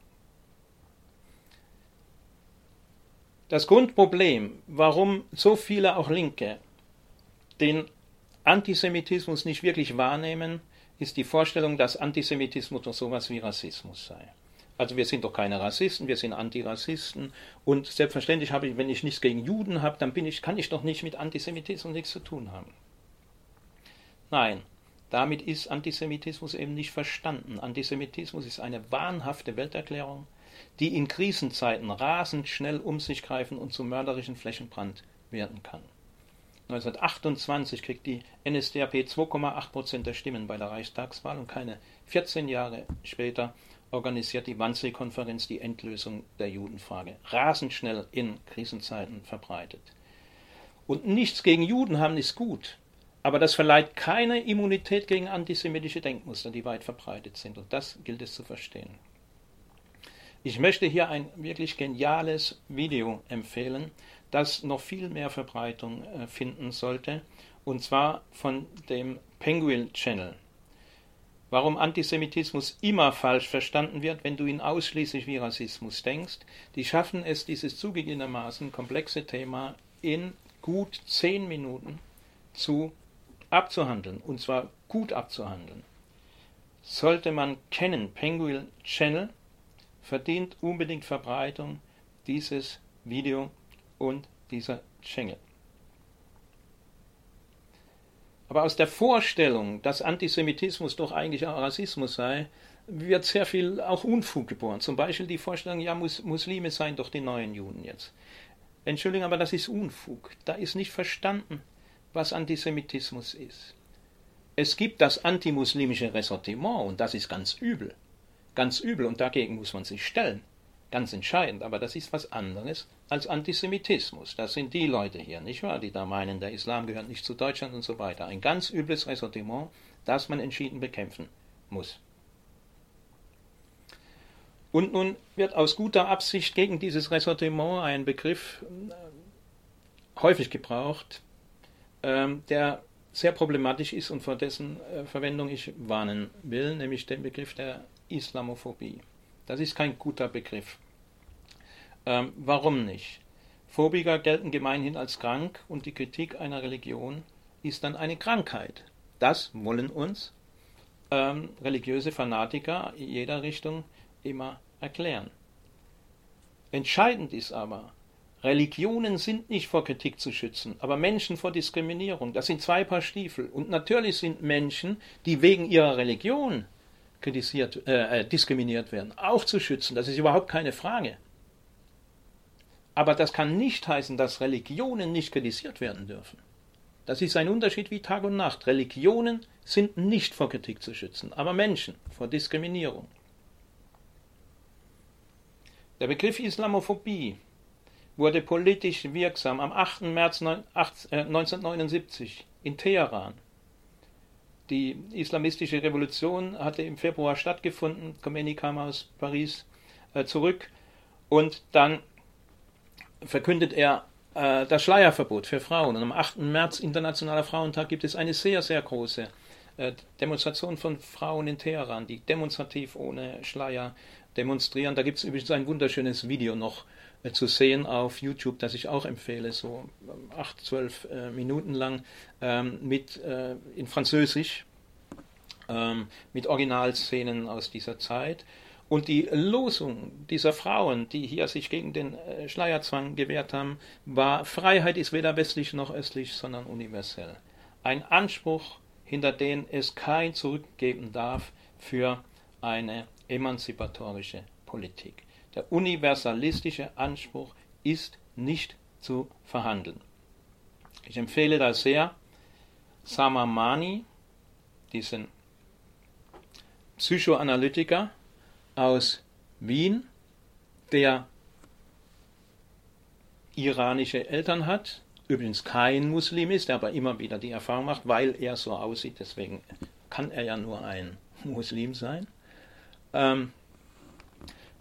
Das Grundproblem, warum so viele auch Linke den Antisemitismus nicht wirklich wahrnehmen, ist die Vorstellung, dass Antisemitismus doch sowas wie Rassismus sei. Also wir sind doch keine Rassisten, wir sind Antirassisten und selbstverständlich habe ich, wenn ich nichts gegen Juden habe, dann bin ich, kann ich doch nicht mit Antisemitismus nichts zu tun haben. Nein, damit ist Antisemitismus eben nicht verstanden. Antisemitismus ist eine wahnhafte Welterklärung, die in Krisenzeiten rasend schnell um sich greifen und zum mörderischen Flächenbrand werden kann. 1928 kriegt die NSDAP 2,8 Prozent der Stimmen bei der Reichstagswahl und keine 14 Jahre später organisiert die Wannsee-Konferenz die Endlösung der Judenfrage. Rasend schnell in Krisenzeiten verbreitet. Und nichts gegen Juden haben ist gut, aber das verleiht keine Immunität gegen antisemitische Denkmuster, die weit verbreitet sind. Und das gilt es zu verstehen. Ich möchte hier ein wirklich geniales Video empfehlen, das noch viel mehr Verbreitung äh, finden sollte, und zwar von dem Penguin Channel. Warum Antisemitismus immer falsch verstanden wird, wenn du ihn ausschließlich wie Rassismus denkst, die schaffen es, dieses zugegebenermaßen komplexe Thema in gut zehn Minuten zu abzuhandeln, und zwar gut abzuhandeln. Sollte man kennen, Penguin Channel verdient unbedingt Verbreitung dieses Video und dieser Schengel. Aber aus der Vorstellung, dass Antisemitismus doch eigentlich auch Rassismus sei, wird sehr viel auch Unfug geboren. Zum Beispiel die Vorstellung, ja, Mus Muslime seien doch die neuen Juden jetzt. Entschuldigung, aber das ist Unfug. Da ist nicht verstanden, was Antisemitismus ist. Es gibt das antimuslimische Ressentiment und das ist ganz übel. Ganz übel und dagegen muss man sich stellen ganz entscheidend, aber das ist was anderes als Antisemitismus. Das sind die Leute hier, nicht wahr, die da meinen, der Islam gehört nicht zu Deutschland und so weiter. Ein ganz übles Ressentiment, das man entschieden bekämpfen muss. Und nun wird aus guter Absicht gegen dieses Ressentiment ein Begriff äh, häufig gebraucht, ähm, der sehr problematisch ist und vor dessen äh, Verwendung ich warnen will, nämlich den Begriff der Islamophobie. Das ist kein guter Begriff. Ähm, warum nicht? Phobiker gelten gemeinhin als krank und die Kritik einer Religion ist dann eine Krankheit. Das wollen uns ähm, religiöse Fanatiker in jeder Richtung immer erklären. Entscheidend ist aber, Religionen sind nicht vor Kritik zu schützen, aber Menschen vor Diskriminierung. Das sind zwei Paar Stiefel. Und natürlich sind Menschen, die wegen ihrer Religion kritisiert, äh, äh diskriminiert werden, auch zu schützen. Das ist überhaupt keine Frage. Aber das kann nicht heißen, dass Religionen nicht kritisiert werden dürfen. Das ist ein Unterschied wie Tag und Nacht. Religionen sind nicht vor Kritik zu schützen, aber Menschen vor Diskriminierung. Der Begriff Islamophobie wurde politisch wirksam am 8. März 1979 äh, in Teheran. Die islamistische Revolution hatte im Februar stattgefunden. Khomeini kam aus Paris äh, zurück und dann verkündet er äh, das Schleierverbot für Frauen. Und am 8. März, Internationaler Frauentag, gibt es eine sehr, sehr große äh, Demonstration von Frauen in Teheran, die demonstrativ ohne Schleier demonstrieren. Da gibt es übrigens ein wunderschönes Video noch zu sehen auf YouTube, das ich auch empfehle, so acht, zwölf äh, Minuten lang ähm, mit äh, in Französisch. ähm, mit Originalszenen aus dieser Zeit. Und die Losung dieser Frauen, die hier sich gegen den äh, Schleierzwang gewehrt haben, war, Freiheit ist weder westlich noch östlich, sondern universell. Ein Anspruch, hinter den es kein Zurückgeben darf für eine emanzipatorische Politik. Der universalistische Anspruch ist nicht zu verhandeln. Ich empfehle da sehr Samamani, diesen Psychoanalytiker aus Wien, der iranische Eltern hat, übrigens kein Muslim ist, der aber immer wieder die Erfahrung macht, weil er so aussieht, deswegen kann er ja nur ein Muslim sein, ähm,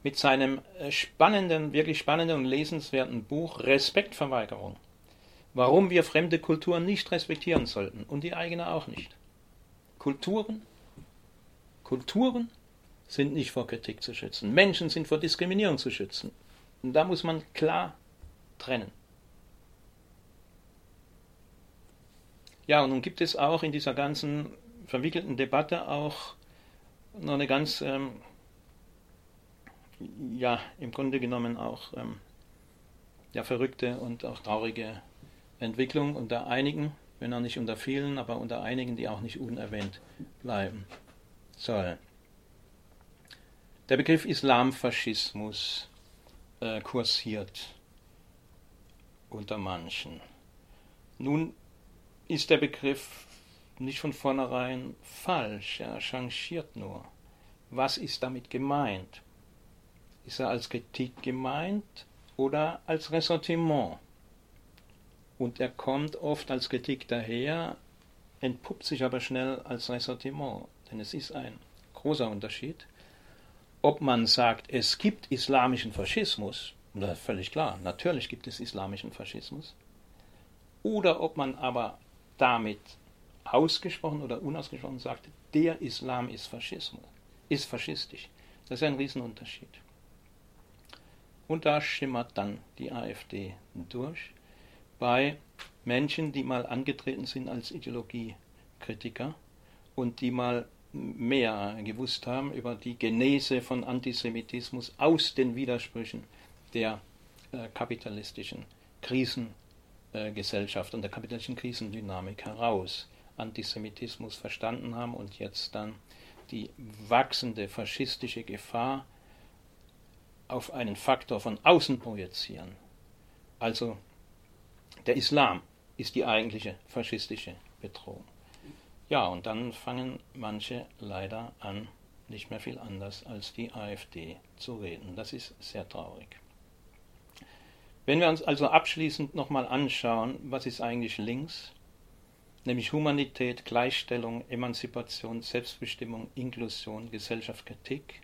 mit seinem spannenden, wirklich spannenden und lesenswerten Buch Respektverweigerung. Warum wir fremde Kulturen nicht respektieren sollten und die eigene auch nicht. Kulturen, Kulturen sind nicht vor Kritik zu schützen. Menschen sind vor Diskriminierung zu schützen. Und da muss man klar trennen. Ja, und nun gibt es auch in dieser ganzen verwickelten Debatte auch noch eine ganz, ähm, ja, im Grunde genommen auch ähm, ja, verrückte und auch traurige Entwicklung unter einigen, wenn auch nicht unter vielen, aber unter einigen, die auch nicht unerwähnt bleiben soll. Der Begriff Islamfaschismus äh, kursiert unter manchen. Nun ist der Begriff nicht von vornherein falsch, er changiert nur. Was ist damit gemeint? Ist er als Kritik gemeint oder als Ressentiment? Und er kommt oft als Kritik daher, entpuppt sich aber schnell als Ressentiment. Denn es ist ein großer Unterschied, ob man sagt, es gibt islamischen Faschismus, ist völlig klar, natürlich gibt es islamischen Faschismus, oder ob man aber damit ausgesprochen oder unausgesprochen sagt, der Islam ist Faschismus, ist faschistisch. Das ist ein Riesenunterschied. Und da schimmert dann die AfD durch bei Menschen, die mal angetreten sind als Ideologiekritiker und die mal mehr gewusst haben über die Genese von Antisemitismus aus den Widersprüchen der äh, kapitalistischen Krisengesellschaft und der kapitalistischen Krisendynamik heraus Antisemitismus verstanden haben und jetzt dann die wachsende faschistische Gefahr auf einen Faktor von außen projizieren. Also der Islam ist die eigentliche faschistische Bedrohung. Ja, und dann fangen manche leider an, nicht mehr viel anders als die AfD zu reden. Das ist sehr traurig. Wenn wir uns also abschließend nochmal anschauen, was ist eigentlich links, nämlich Humanität, Gleichstellung, Emanzipation, Selbstbestimmung, Inklusion, Gesellschaftskritik,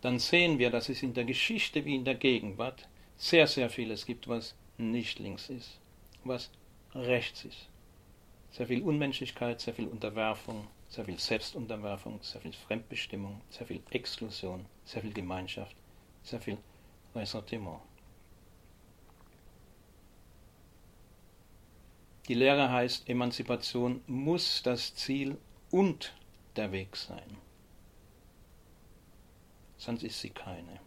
dann sehen wir, dass es in der Geschichte wie in der Gegenwart sehr, sehr vieles gibt, was nicht links ist, was rechts ist. Sehr viel Unmenschlichkeit, sehr viel Unterwerfung, sehr viel Selbstunterwerfung, sehr viel Fremdbestimmung, sehr viel Exklusion, sehr viel Gemeinschaft, sehr viel Ressentiment. Die Lehre heißt, Emanzipation muss das Ziel und der Weg sein. Sonst ist sie keine.